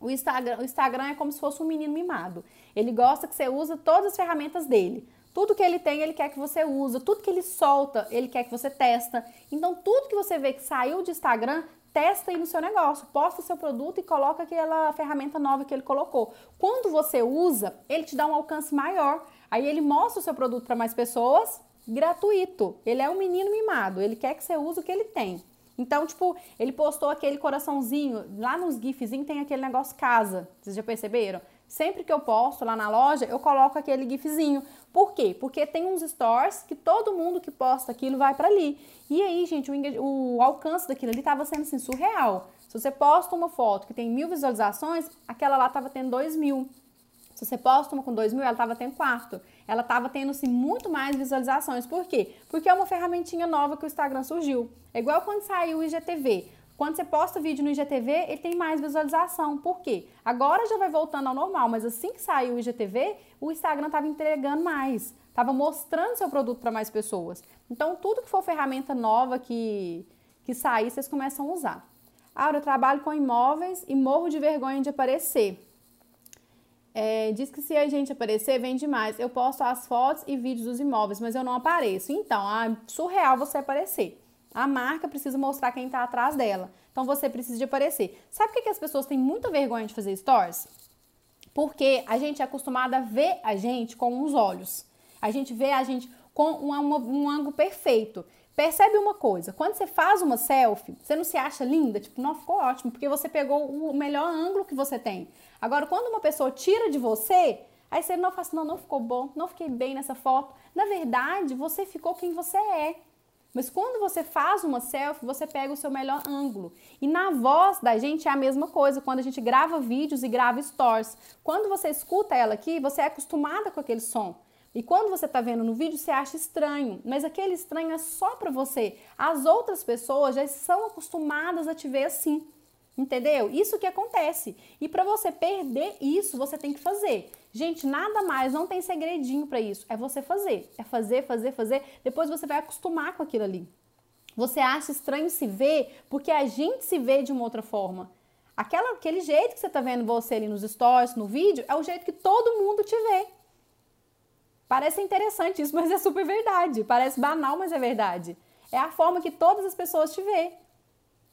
O Instagram, o Instagram é como se fosse um menino mimado. Ele gosta que você use todas as ferramentas dele. Tudo que ele tem, ele quer que você use. Tudo que ele solta, ele quer que você testa. Então, tudo que você vê que saiu de Instagram, testa aí no seu negócio, posta seu produto e coloca aquela ferramenta nova que ele colocou. Quando você usa, ele te dá um alcance maior. Aí ele mostra o seu produto para mais pessoas, gratuito. Ele é um menino mimado, ele quer que você use o que ele tem. Então, tipo, ele postou aquele coraçãozinho, lá nos gifzinhos tem aquele negócio casa. Vocês já perceberam? Sempre que eu posto lá na loja, eu coloco aquele gifzinho. Por quê? Porque tem uns stores que todo mundo que posta aquilo vai para ali. E aí, gente, o, o alcance daquilo ali estava sendo assim, surreal. Se você posta uma foto que tem mil visualizações, aquela lá estava tendo dois mil. Se você posta uma com dois mil, ela estava tendo quatro. Ela estava tendo assim, muito mais visualizações. Por quê? Porque é uma ferramentinha nova que o Instagram surgiu. É igual quando saiu o IGTV. Quando você posta vídeo no IGTV, ele tem mais visualização. Por quê? Agora já vai voltando ao normal, mas assim que saiu o IGTV, o Instagram estava entregando mais, estava mostrando seu produto para mais pessoas. Então, tudo que for ferramenta nova que, que sair, vocês começam a usar. Aura, eu trabalho com imóveis e morro de vergonha de aparecer. É, diz que se a gente aparecer, vende mais. Eu posto as fotos e vídeos dos imóveis, mas eu não apareço. Então, é surreal você aparecer. A marca precisa mostrar quem está atrás dela. Então você precisa de aparecer. Sabe por que as pessoas têm muita vergonha de fazer stories? Porque a gente é acostumada a ver a gente com os olhos. A gente vê a gente com um, ângulo perfeito. Percebe uma coisa, quando você faz uma selfie, você não se acha linda? Tipo, não, ficou ótimo, porque você pegou o melhor ângulo que você tem. Agora, quando uma pessoa tira de você, aí você não assim, não, não ficou bom, não fiquei bem nessa foto. Na verdade, você ficou quem você é. Mas quando você faz uma selfie, você pega o seu melhor ângulo. E na voz da gente é a mesma coisa, quando a gente grava vídeos e grava stories. Quando você escuta ela aqui, você é acostumada com aquele som. E quando você está vendo no vídeo, você acha estranho, mas aquele estranho é só para você. As outras pessoas já são acostumadas a te ver assim. Entendeu? Isso que acontece. E para você perder isso, você tem que fazer. Gente, nada mais, não tem segredinho para isso. É você fazer. É fazer, fazer, fazer. Depois você vai acostumar com aquilo ali. Você acha estranho se ver porque a gente se vê de uma outra forma. Aquela, aquele jeito que você está vendo você ali nos stories, no vídeo, é o jeito que todo mundo te vê. Parece interessante isso, mas é super verdade. Parece banal, mas é verdade. É a forma que todas as pessoas te vê.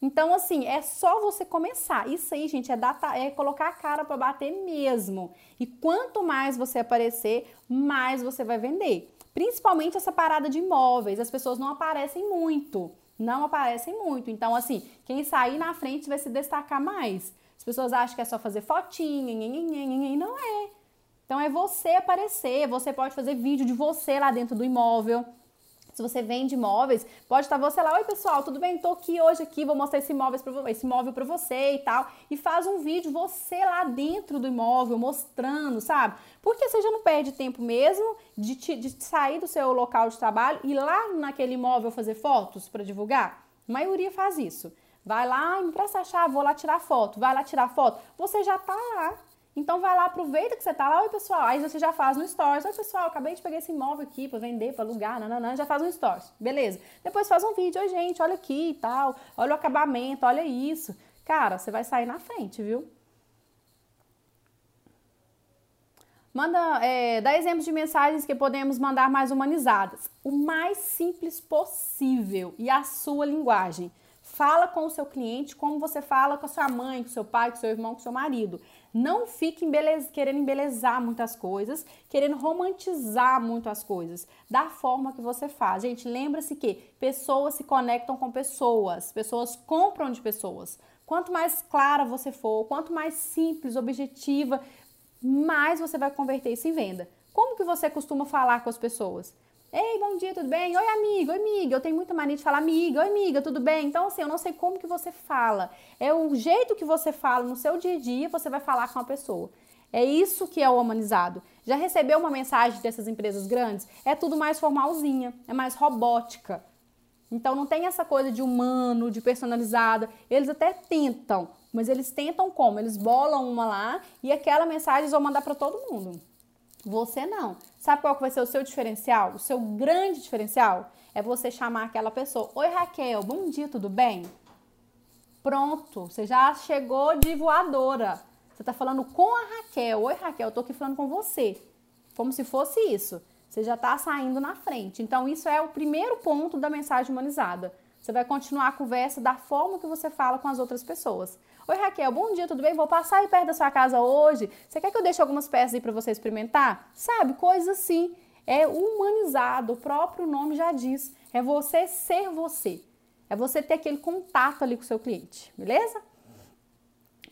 Então, assim, é só você começar. Isso aí, gente, é, data, é colocar a cara para bater mesmo. E quanto mais você aparecer, mais você vai vender. Principalmente essa parada de imóveis. As pessoas não aparecem muito. Não aparecem muito. Então, assim, quem sair na frente vai se destacar mais. As pessoas acham que é só fazer fotinha, não é. Então é você aparecer, você pode fazer vídeo de você lá dentro do imóvel. Se você vende imóveis, pode estar você lá, oi pessoal, tudo bem? Tô aqui hoje aqui, vou mostrar esse imóvel esse imóvel para você e tal, e faz um vídeo você lá dentro do imóvel mostrando, sabe? Porque você já não perde tempo mesmo de, te, de sair do seu local de trabalho e lá naquele imóvel fazer fotos para divulgar. A maioria faz isso. Vai lá, empresta a chave, vou lá tirar foto. Vai lá tirar foto. Você já tá lá. Então vai lá, aproveita que você tá lá, oi pessoal, aí você já faz no stories, oi pessoal, acabei de pegar esse imóvel aqui para vender, para alugar, nananã, já faz um stories, beleza. Depois faz um vídeo, oi gente, olha aqui e tal, olha o acabamento, olha isso. Cara, você vai sair na frente, viu? Manda, é, dá exemplos de mensagens que podemos mandar mais humanizadas. O mais simples possível e a sua linguagem. Fala com o seu cliente como você fala com a sua mãe, com o seu pai, com o seu irmão, com o seu marido. Não fique querendo embelezar muitas coisas, querendo romantizar muito as coisas, da forma que você faz. Gente, lembra-se que pessoas se conectam com pessoas, pessoas compram de pessoas. Quanto mais clara você for, quanto mais simples, objetiva, mais você vai converter isso em venda. Como que você costuma falar com as pessoas? Ei, bom dia, tudo bem? Oi, amigo, oi, amiga. Eu tenho muita mania de falar amiga, oi, amiga, tudo bem? Então, assim, eu não sei como que você fala. É o jeito que você fala no seu dia a dia, você vai falar com a pessoa. É isso que é o humanizado. Já recebeu uma mensagem dessas empresas grandes? É tudo mais formalzinha, é mais robótica. Então não tem essa coisa de humano, de personalizada. Eles até tentam, mas eles tentam como? Eles bolam uma lá e aquela mensagem eles vão mandar para todo mundo. Você não. Sabe qual vai ser o seu diferencial? O seu grande diferencial é você chamar aquela pessoa. Oi, Raquel, bom dia, tudo bem? Pronto, você já chegou de voadora. Você está falando com a Raquel. Oi, Raquel, eu tô aqui falando com você. Como se fosse isso. Você já está saindo na frente. Então, isso é o primeiro ponto da mensagem humanizada. Você vai continuar a conversa da forma que você fala com as outras pessoas. Oi, Raquel, bom dia, tudo bem? Vou passar aí perto da sua casa hoje. Você quer que eu deixe algumas peças aí para você experimentar? Sabe, coisas assim. É humanizado, o próprio nome já diz. É você ser você. É você ter aquele contato ali com o seu cliente, beleza?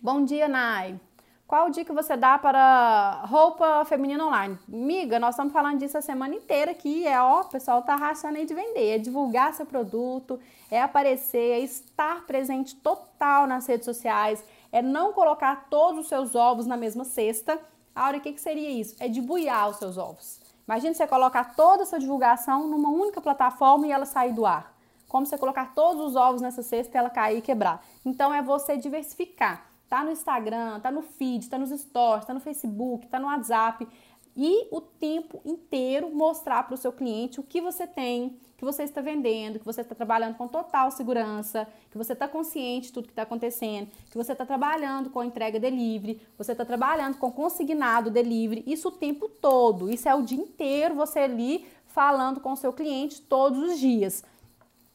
Bom dia, Nai. Qual o dia que você dá para roupa feminina online? Miga, nós estamos falando disso a semana inteira aqui. É ó, o pessoal tá rachando aí de vender. É divulgar seu produto, é aparecer, é estar presente total nas redes sociais, é não colocar todos os seus ovos na mesma cesta. Aura, o que, que seria isso? É debuiar os seus ovos. Imagina você colocar toda a sua divulgação numa única plataforma e ela sair do ar. Como você colocar todos os ovos nessa cesta e ela cair e quebrar. Então é você diversificar. Tá no Instagram, tá no feed, tá nos stories, tá no Facebook, tá no WhatsApp e o tempo inteiro mostrar para o seu cliente o que você tem, que você está vendendo, que você está trabalhando com total segurança, que você está consciente de tudo que está acontecendo, que você está trabalhando com entrega delivery, você está trabalhando com consignado delivery, isso o tempo todo, isso é o dia inteiro você ali falando com o seu cliente todos os dias.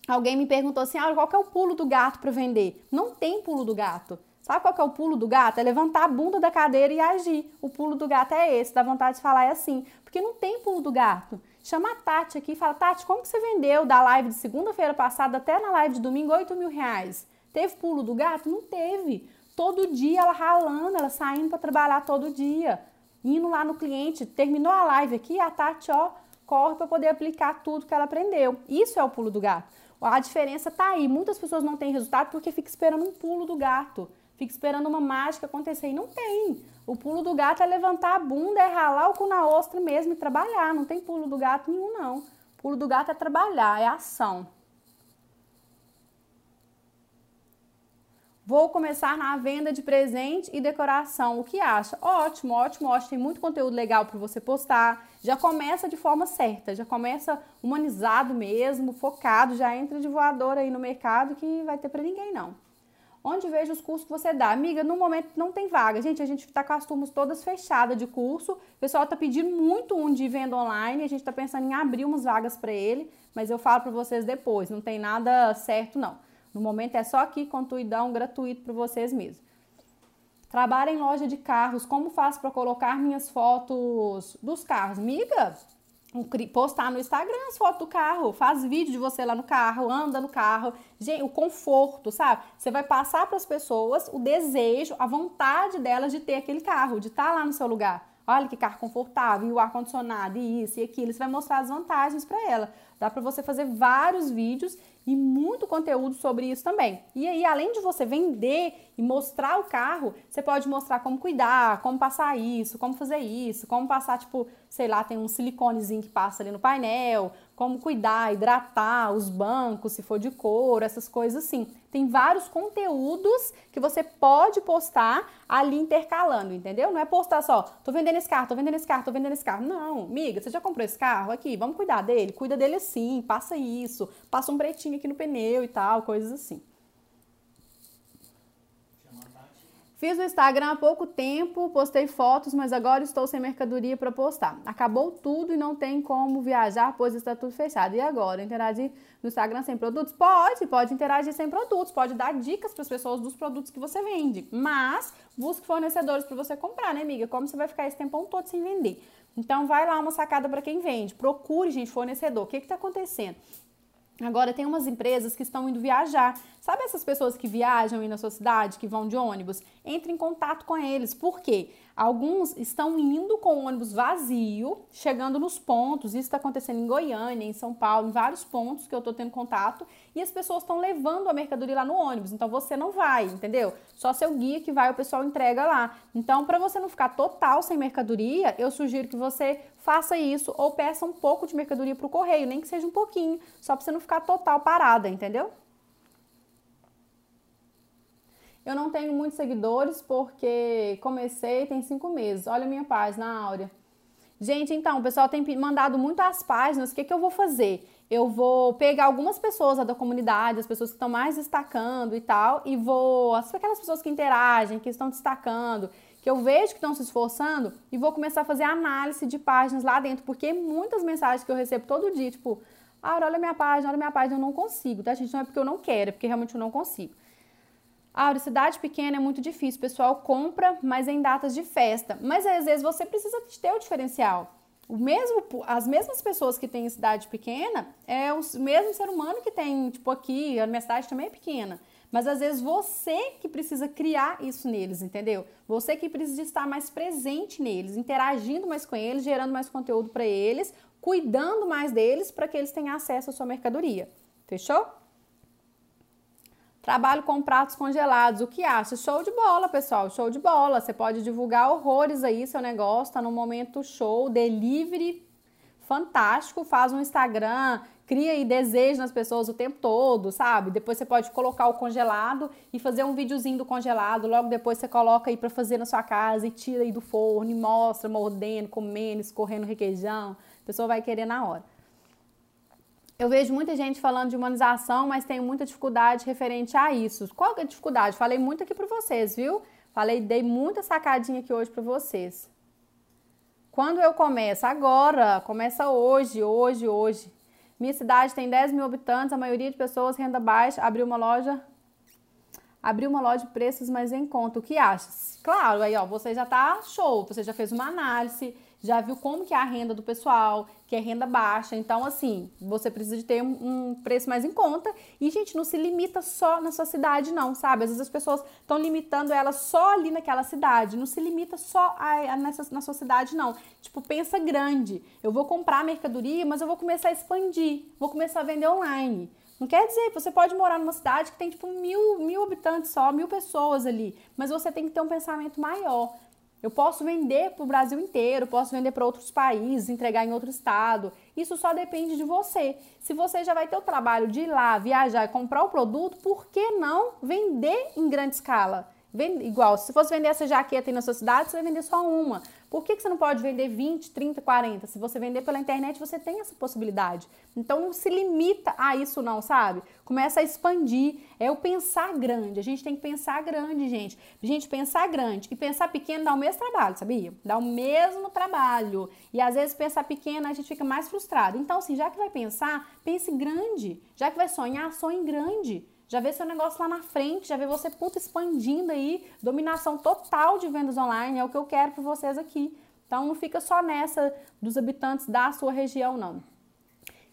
Alguém me perguntou assim, ah, qual que é o pulo do gato para vender? Não tem pulo do gato. Sabe qual que é o pulo do gato? É levantar a bunda da cadeira e agir. O pulo do gato é esse, dá vontade de falar é assim. Porque não tem pulo do gato. Chama a Tati aqui e fala, Tati, como que você vendeu da live de segunda-feira passada até na live de domingo 8 mil reais? Teve pulo do gato? Não teve. Todo dia ela ralando, ela saindo para trabalhar todo dia. Indo lá no cliente, terminou a live aqui, a Tati, ó, corre para poder aplicar tudo que ela aprendeu. Isso é o pulo do gato. A diferença tá aí. Muitas pessoas não têm resultado porque fica esperando um pulo do gato fica esperando uma mágica acontecer. E não tem. O pulo do gato é levantar a bunda, é ralar o cu na ostra mesmo e trabalhar. Não tem pulo do gato nenhum, não. O pulo do gato é trabalhar, é ação. Vou começar na venda de presente e decoração. O que acha? Ótimo, ótimo, ótimo. Tem muito conteúdo legal para você postar. Já começa de forma certa, já começa humanizado mesmo, focado, já entra de voador aí no mercado que vai ter para ninguém não. Onde vejo os cursos que você dá? Amiga, no momento não tem vaga. Gente, a gente está com as turmas todas fechadas de curso. O pessoal está pedindo muito um de venda online. A gente está pensando em abrir umas vagas para ele, mas eu falo para vocês depois. Não tem nada certo, não. No momento é só aqui, contuidão, gratuito para vocês mesmo. Trabalho em loja de carros. Como faço para colocar minhas fotos dos carros? Miga, postar no Instagram as fotos do carro, faz vídeo de você lá no carro, anda no carro, gente, o conforto, sabe? Você vai passar para as pessoas o desejo, a vontade delas de ter aquele carro, de estar tá lá no seu lugar. Olha que carro confortável, e o ar condicionado, e isso e aquilo. Você vai mostrar as vantagens para ela. Dá para você fazer vários vídeos e muito conteúdo sobre isso também. E aí, além de você vender e mostrar o carro, você pode mostrar como cuidar, como passar isso, como fazer isso, como passar, tipo, sei lá, tem um siliconezinho que passa ali no painel, como cuidar, hidratar os bancos, se for de couro, essas coisas assim. Tem vários conteúdos que você pode postar ali intercalando, entendeu? Não é postar só, tô vendendo esse carro, tô vendendo esse carro, tô vendendo esse carro. Não, amiga, você já comprou esse carro? Aqui, vamos cuidar dele? Cuida dele assim, passa isso, passa um pretinho aqui no pneu e tal, coisas assim. Fiz o Instagram há pouco tempo, postei fotos, mas agora estou sem mercadoria para postar. Acabou tudo e não tem como viajar, pois está tudo fechado. E agora? Interagir no Instagram sem produtos? Pode, pode interagir sem produtos, pode dar dicas para as pessoas dos produtos que você vende. Mas busque fornecedores para você comprar, né, amiga? Como você vai ficar esse tempão todo sem vender? Então vai lá uma sacada para quem vende. Procure, gente, fornecedor. O que está acontecendo? Agora tem umas empresas que estão indo viajar. Sabe essas pessoas que viajam aí na sua cidade, que vão de ônibus? Entre em contato com eles. Por quê? Alguns estão indo com o ônibus vazio, chegando nos pontos. Isso está acontecendo em Goiânia, em São Paulo, em vários pontos que eu estou tendo contato. E as pessoas estão levando a mercadoria lá no ônibus. Então você não vai, entendeu? Só seu guia que vai, o pessoal entrega lá. Então, para você não ficar total sem mercadoria, eu sugiro que você faça isso ou peça um pouco de mercadoria para o correio, nem que seja um pouquinho, só para você não ficar total parada, entendeu? Eu não tenho muitos seguidores porque comecei tem cinco meses. Olha a minha página, Áurea. Gente, então, o pessoal tem mandado muito as páginas. O que, que eu vou fazer? Eu vou pegar algumas pessoas da comunidade, as pessoas que estão mais destacando e tal, e vou. Aquelas pessoas que interagem, que estão destacando, que eu vejo que estão se esforçando, e vou começar a fazer análise de páginas lá dentro, porque muitas mensagens que eu recebo todo dia, tipo, ah, olha minha página, olha minha página, eu não consigo, tá, gente? Não é porque eu não quero, é porque realmente eu não consigo. Ah, cidade pequena é muito difícil, o pessoal compra, mas em datas de festa. Mas às vezes você precisa ter o diferencial. O mesmo, as mesmas pessoas que têm cidade pequena é o mesmo ser humano que tem, tipo, aqui, a minha cidade também é pequena. Mas às vezes você que precisa criar isso neles, entendeu? Você que precisa estar mais presente neles, interagindo mais com eles, gerando mais conteúdo para eles, cuidando mais deles para que eles tenham acesso à sua mercadoria. Fechou? Trabalho com pratos congelados. O que acha? Show de bola, pessoal. Show de bola. Você pode divulgar horrores aí, seu negócio tá no momento show, delivery fantástico. Faz um Instagram, cria aí desejo nas pessoas o tempo todo, sabe? Depois você pode colocar o congelado e fazer um videozinho do congelado. Logo depois você coloca aí para fazer na sua casa e tira aí do forno e mostra mordendo, comendo, escorrendo requeijão. A pessoa vai querer na hora. Eu vejo muita gente falando de humanização, mas tenho muita dificuldade referente a isso. Qual que é a dificuldade? Falei muito aqui para vocês, viu? Falei, dei muita sacadinha aqui hoje para vocês. Quando eu começo? Agora, começa hoje, hoje, hoje. Minha cidade tem 10 mil habitantes, a maioria de pessoas renda baixa, abriu uma loja, abriu uma loja de preços, mas em conta. O que achas? Claro, aí ó, você já tá show, você já fez uma análise, já viu como que é a renda do pessoal, que é renda baixa. Então, assim, você precisa de ter um, preço mais em conta. E, gente, não se limita só na sua cidade, não, sabe? Às vezes as pessoas estão limitando ela só ali naquela cidade. Não se limita só a, a nessa, na sua cidade, não. Tipo, pensa grande. Eu vou comprar mercadoria, mas eu vou começar a expandir. Vou começar a vender online. Não quer dizer que você pode morar numa cidade que tem tipo mil, mil habitantes só, mil pessoas ali, mas você tem que ter um pensamento maior. Eu posso vender para o Brasil inteiro, posso vender para outros países, entregar em outro estado. Isso só depende de você. Se você já vai ter o trabalho de ir lá, viajar e comprar o produto, por que não vender em grande escala? Vende, igual, se fosse vender essa jaqueta aí na sua cidade, você vai vender só uma. Por que, que você não pode vender 20, 30, 40? Se você vender pela internet, você tem essa possibilidade. Então não se limita a isso não, sabe? Começa a expandir. É o pensar grande. A gente tem que pensar grande, gente. Gente, pensar grande e pensar pequeno dá o mesmo trabalho, sabia? Dá o mesmo trabalho. E às vezes pensar pequeno a gente fica mais frustrado. Então, assim, já que vai pensar, pense grande. Já que vai sonhar, sonhe grande já vê seu negócio lá na frente, já vê você puta expandindo aí, dominação total de vendas online, é o que eu quero para vocês aqui. Então não fica só nessa dos habitantes da sua região, não.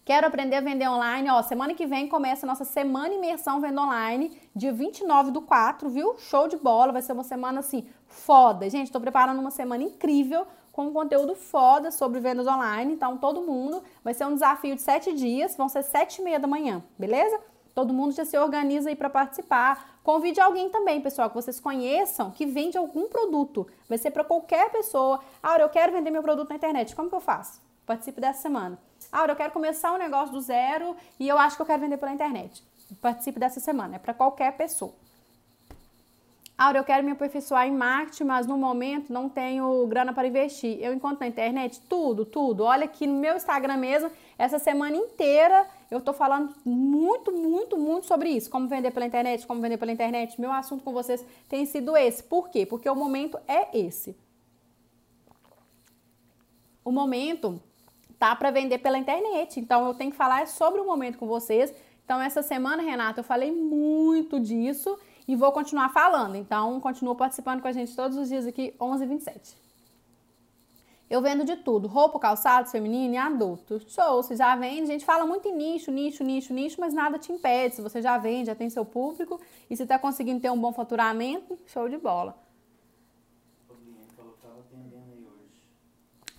Quero aprender a vender online, ó, semana que vem começa a nossa semana imersão venda online, dia 29 do 4, viu? Show de bola, vai ser uma semana assim foda. Gente, tô preparando uma semana incrível com um conteúdo foda sobre vendas online, então todo mundo vai ser um desafio de sete dias, vão ser sete e meia da manhã, beleza? Todo mundo já se organiza aí para participar. Convide alguém também, pessoal, que vocês conheçam, que vende algum produto. Vai ser para qualquer pessoa. Ah, eu quero vender meu produto na internet. Como que eu faço? Participe dessa semana. Aura, eu quero começar um negócio do zero e eu acho que eu quero vender pela internet. Participe dessa semana. É para qualquer pessoa. Aura, eu quero me aperfeiçoar em marketing, mas no momento não tenho grana para investir. Eu encontro na internet tudo, tudo. Olha aqui no meu Instagram mesmo, essa semana inteira eu tô falando muito, muito, muito sobre isso. Como vender pela internet, como vender pela internet. Meu assunto com vocês tem sido esse. Por quê? Porque o momento é esse. O momento tá para vender pela internet. Então eu tenho que falar sobre o momento com vocês. Então essa semana, Renata, eu falei muito disso e vou continuar falando. Então, continua participando com a gente todos os dias aqui, 11h27. Eu vendo de tudo, roupa, calçado, feminino e adulto. Show, você já vende, a gente fala muito em nicho, nicho, nicho, nicho, mas nada te impede. Se você já vende, já tem seu público e se está conseguindo ter um bom faturamento, show de bola.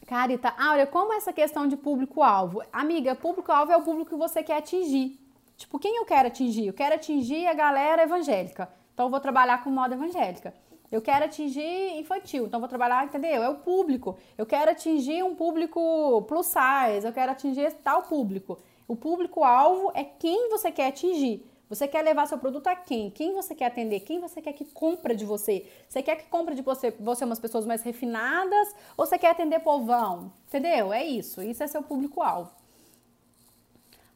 Carita, Áurea, como essa questão de público-alvo? Amiga, público-alvo é o público que você quer atingir. Tipo, quem eu quero atingir? Eu quero atingir a galera evangélica. Então eu vou trabalhar com moda evangélica. Eu quero atingir infantil, então vou trabalhar, entendeu? É o público. Eu quero atingir um público plus size, eu quero atingir tal público. O público-alvo é quem você quer atingir. Você quer levar seu produto a quem? Quem você quer atender? Quem você quer que compra de você? Você quer que compra de você, você umas pessoas mais refinadas ou você quer atender povão? Entendeu? É isso. Isso é seu público-alvo.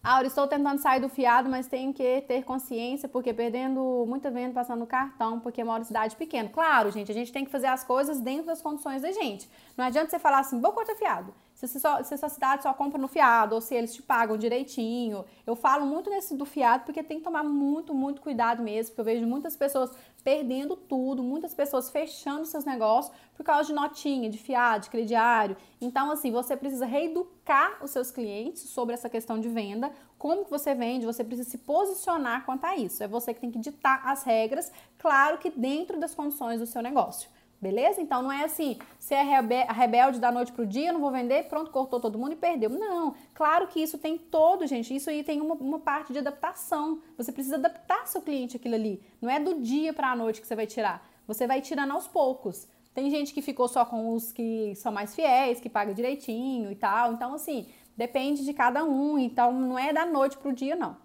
Aura, estou tentando sair do fiado, mas tenho que ter consciência, porque perdendo muita venda passando no cartão, porque moro em cidade pequena. Claro, gente, a gente tem que fazer as coisas dentro das condições da gente. Não adianta você falar assim, vou cortar fiado. Se, só, se sua cidade só compra no fiado, ou se eles te pagam direitinho. Eu falo muito nesse do fiado, porque tem que tomar muito, muito cuidado mesmo, porque eu vejo muitas pessoas perdendo tudo, muitas pessoas fechando seus negócios por causa de notinha, de fiado, de crediário. Então, assim, você precisa reeducar os seus clientes sobre essa questão de venda, como que você vende, você precisa se posicionar quanto a isso. É você que tem que ditar as regras, claro que dentro das condições do seu negócio. Beleza? Então não é assim, se é rebelde da noite pro dia, não vou vender, pronto, cortou todo mundo e perdeu. Não, claro que isso tem todo, gente. Isso aí tem uma, uma parte de adaptação. Você precisa adaptar seu cliente aquilo ali. Não é do dia para a noite que você vai tirar. Você vai tirando aos poucos. Tem gente que ficou só com os que são mais fiéis, que paga direitinho e tal. Então, assim, depende de cada um. Então, não é da noite pro dia, não.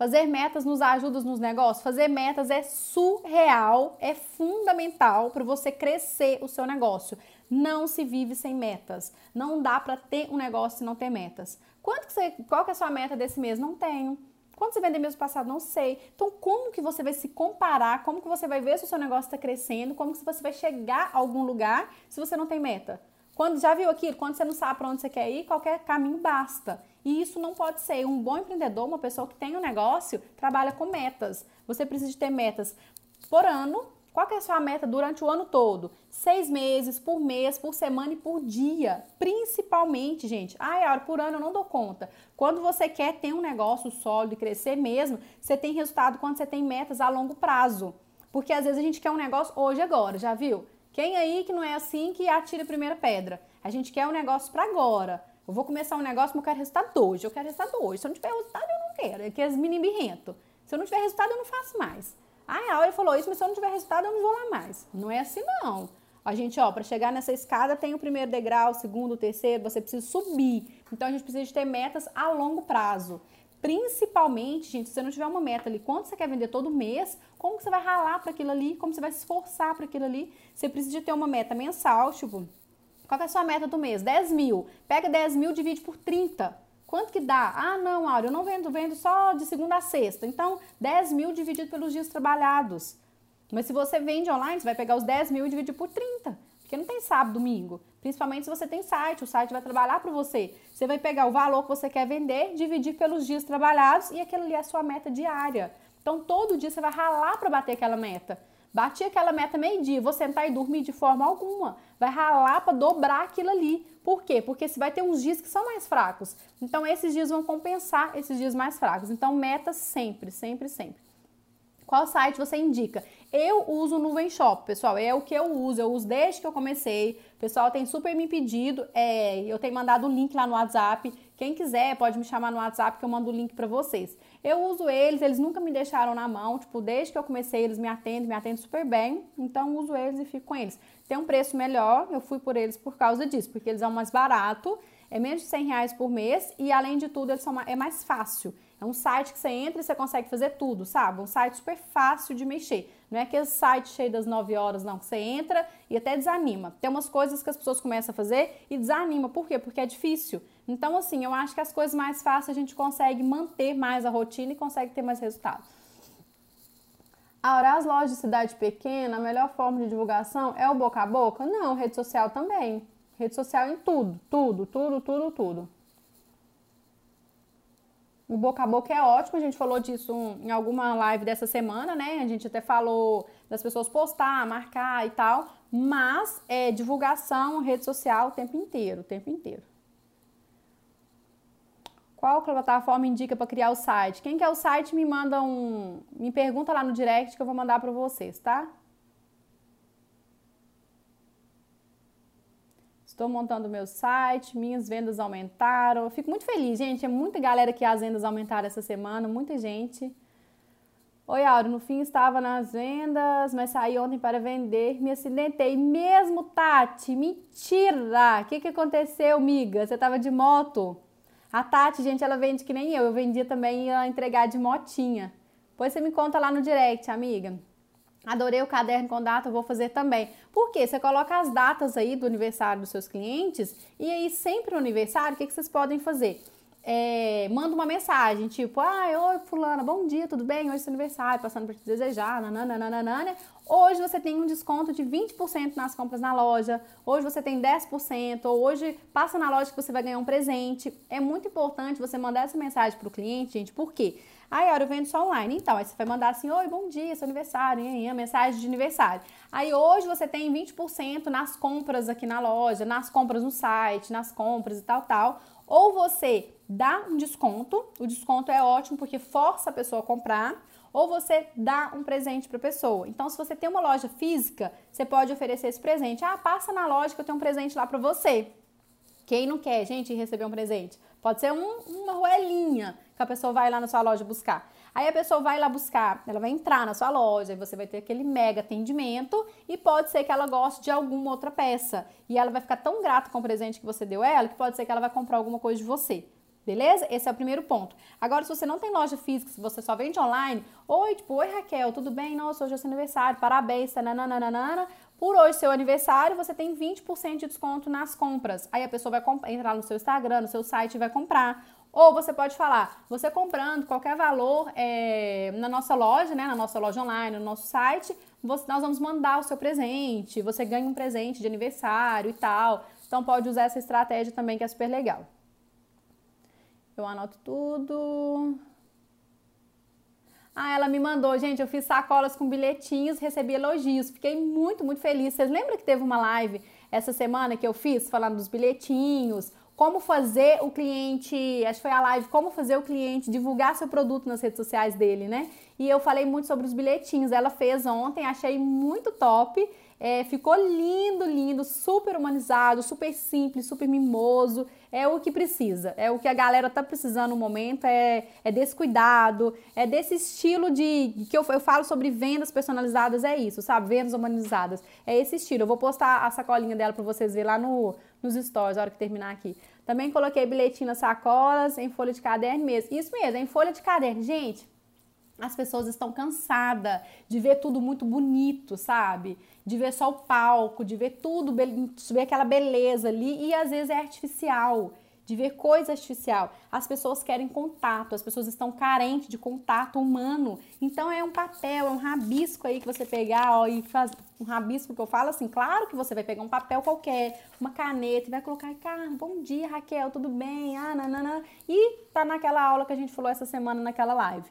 Fazer metas nos ajuda nos negócios? Fazer metas é surreal, é fundamental para você crescer o seu negócio. Não se vive sem metas. Não dá para ter um negócio se não ter metas. Quanto que você, qual que é a sua meta desse mês? Não tenho. Quanto você vendeu mês passado? Não sei. Então, como que você vai se comparar? Como que você vai ver se o seu negócio está crescendo? Como que você vai chegar a algum lugar se você não tem meta? Quando já viu aquilo? Quando você não sabe para onde você quer ir, qualquer caminho basta. E isso não pode ser. Um bom empreendedor, uma pessoa que tem um negócio, trabalha com metas. Você precisa de ter metas por ano. Qual é a sua meta durante o ano todo? Seis meses, por mês, por semana e por dia. Principalmente, gente. Ai, hora por ano eu não dou conta. Quando você quer ter um negócio sólido e crescer mesmo, você tem resultado quando você tem metas a longo prazo. Porque às vezes a gente quer um negócio hoje agora, já viu? Quem aí que não é assim que atira a primeira pedra? A gente quer um negócio para agora. Eu vou começar um negócio, mas eu quero resultado hoje. Eu quero resultado hoje. Se eu não tiver resultado, eu não quero. É que as mini birrento. Se eu não tiver resultado, eu não faço mais. Ah, a Áurea falou isso, mas se eu não tiver resultado, eu não vou lá mais. Não é assim, não. A gente, ó, para chegar nessa escada tem o primeiro degrau, o segundo, o terceiro, você precisa subir. Então a gente precisa de ter metas a longo prazo. Principalmente, gente, se você não tiver uma meta ali, quanto você quer vender todo mês, como que você vai ralar para aquilo ali, como você vai se esforçar para aquilo ali. Você precisa ter uma meta mensal, tipo, qual é a sua meta do mês? 10 mil. Pega 10 mil, divide por 30. Quanto que dá? Ah, não, Áureo, eu não vendo, vendo só de segunda a sexta. Então, 10 mil dividido pelos dias trabalhados. Mas se você vende online, você vai pegar os 10 mil e dividir por 30. Porque não tem sábado, domingo. Principalmente se você tem site, o site vai trabalhar para você. Você vai pegar o valor que você quer vender, dividir pelos dias trabalhados e aquilo ali é a sua meta diária. Então, todo dia você vai ralar para bater aquela meta. Bati aquela meta meio-dia, vou sentar e dormir de forma alguma. Vai ralar para dobrar aquilo ali. Por quê? Porque você vai ter uns dias que são mais fracos. Então, esses dias vão compensar esses dias mais fracos. Então, metas sempre, sempre, sempre. Qual site você indica? Eu uso o Nuvem Shop, pessoal, é o que eu uso, eu uso desde que eu comecei. O pessoal tem super me pedido, é, eu tenho mandado o link lá no WhatsApp. Quem quiser pode me chamar no WhatsApp que eu mando o link para vocês. Eu uso eles, eles nunca me deixaram na mão, tipo, desde que eu comecei eles me atendem, me atendem super bem, então uso eles e fico com eles. Tem um preço melhor, eu fui por eles por causa disso, porque eles são mais barato, é menos de 100 reais por mês e além de tudo eles são, é mais fácil. É um site que você entra e você consegue fazer tudo, sabe? Um site super fácil de mexer. Não é aquele site cheio das 9 horas, não, você entra e até desanima. Tem umas coisas que as pessoas começam a fazer e desanima. Por quê? Porque é difícil. Então, assim, eu acho que as coisas mais fáceis a gente consegue manter mais a rotina e consegue ter mais resultado. Agora, as lojas de cidade pequena, a melhor forma de divulgação é o boca a boca? Não, rede social também. Rede social em tudo, tudo, tudo, tudo, tudo. O boca a boca é ótimo, a gente falou disso em alguma live dessa semana, né? A gente até falou das pessoas postar, marcar e tal, mas é divulgação, rede social o tempo inteiro, o tempo inteiro. Qual plataforma indica para criar o site? Quem quer o site me manda um, me pergunta lá no direct que eu vou mandar para vocês, tá? Estou montando meu site, minhas vendas aumentaram. Fico muito feliz, gente. É muita galera que as vendas aumentaram essa semana, muita gente. Oi, Auro, no fim estava nas vendas, mas saí ontem para vender, me acidentei. Mesmo, Tati? Mentira! O que, que aconteceu, miga? Você estava de moto? A Tati, gente, ela vende que nem eu. Eu vendia também e ia entregar de motinha. Depois você me conta lá no direct, amiga. Adorei o caderno com data, vou fazer também. Por quê? Você coloca as datas aí do aniversário dos seus clientes e aí sempre no aniversário, o que, que vocês podem fazer? É, manda uma mensagem, tipo, ah, oi fulana, bom dia, tudo bem? Hoje é seu aniversário, passando por te desejar, nananana. Hoje você tem um desconto de 20% nas compras na loja, hoje você tem 10%, ou hoje passa na loja que você vai ganhar um presente. É muito importante você mandar essa mensagem para o cliente, gente, por quê? Aí, eu vendo só online. Então, aí você vai mandar assim: Oi, bom dia, seu aniversário, hein, mensagem de aniversário. Aí, hoje você tem 20% nas compras aqui na loja, nas compras no site, nas compras e tal, tal. Ou você dá um desconto, o desconto é ótimo porque força a pessoa a comprar, ou você dá um presente para a pessoa. Então, se você tem uma loja física, você pode oferecer esse presente. Ah, passa na loja que eu tenho um presente lá para você. Quem não quer, gente, receber um presente? Pode ser um, uma roelinha que a pessoa vai lá na sua loja buscar. Aí a pessoa vai lá buscar, ela vai entrar na sua loja e você vai ter aquele mega atendimento e pode ser que ela goste de alguma outra peça. E ela vai ficar tão grata com o presente que você deu ela que pode ser que ela vai comprar alguma coisa de você. Beleza? Esse é o primeiro ponto. Agora, se você não tem loja física, se você só vende online, oi, tipo, oi Raquel, tudo bem? Nossa, hoje é seu aniversário, parabéns, nananana. Por hoje, seu aniversário, você tem 20% de desconto nas compras. Aí a pessoa vai entrar no seu Instagram, no seu site e vai comprar. Ou você pode falar, você comprando qualquer valor é, na nossa loja, né, na nossa loja online, no nosso site, você, nós vamos mandar o seu presente, você ganha um presente de aniversário e tal. Então pode usar essa estratégia também que é super legal. Eu anoto tudo. Ah, ela me mandou, gente, eu fiz sacolas com bilhetinhos, recebi elogios. Fiquei muito, muito feliz. Vocês lembram que teve uma live essa semana que eu fiz falando dos bilhetinhos, como fazer o cliente, acho que foi a live, como fazer o cliente divulgar seu produto nas redes sociais dele, né? E eu falei muito sobre os bilhetinhos. Ela fez ontem, achei muito top. É, ficou lindo, lindo, super humanizado, super simples, super mimoso. É o que precisa, é o que a galera tá precisando no momento, é, é desse cuidado, é desse estilo de. que eu, eu falo sobre vendas personalizadas, é isso, sabe? Vendas humanizadas. É esse estilo. Eu vou postar a sacolinha dela para vocês verem lá no, nos stories, na hora que terminar aqui. Também coloquei bilhetinho nas sacolas, em folha de caderno mesmo. Isso mesmo, em folha de caderno. Gente, as pessoas estão cansadas de ver tudo muito bonito, sabe? De ver só o palco, de ver tudo, de ver aquela beleza ali e às vezes é artificial, de ver coisa artificial. As pessoas querem contato, as pessoas estão carentes de contato humano. Então é um papel, é um rabisco aí que você pegar ó, e faz um rabisco que eu falo assim, claro que você vai pegar um papel qualquer, uma caneta e vai colocar, cara, bom dia Raquel, tudo bem? Ah, nanana. E tá naquela aula que a gente falou essa semana naquela live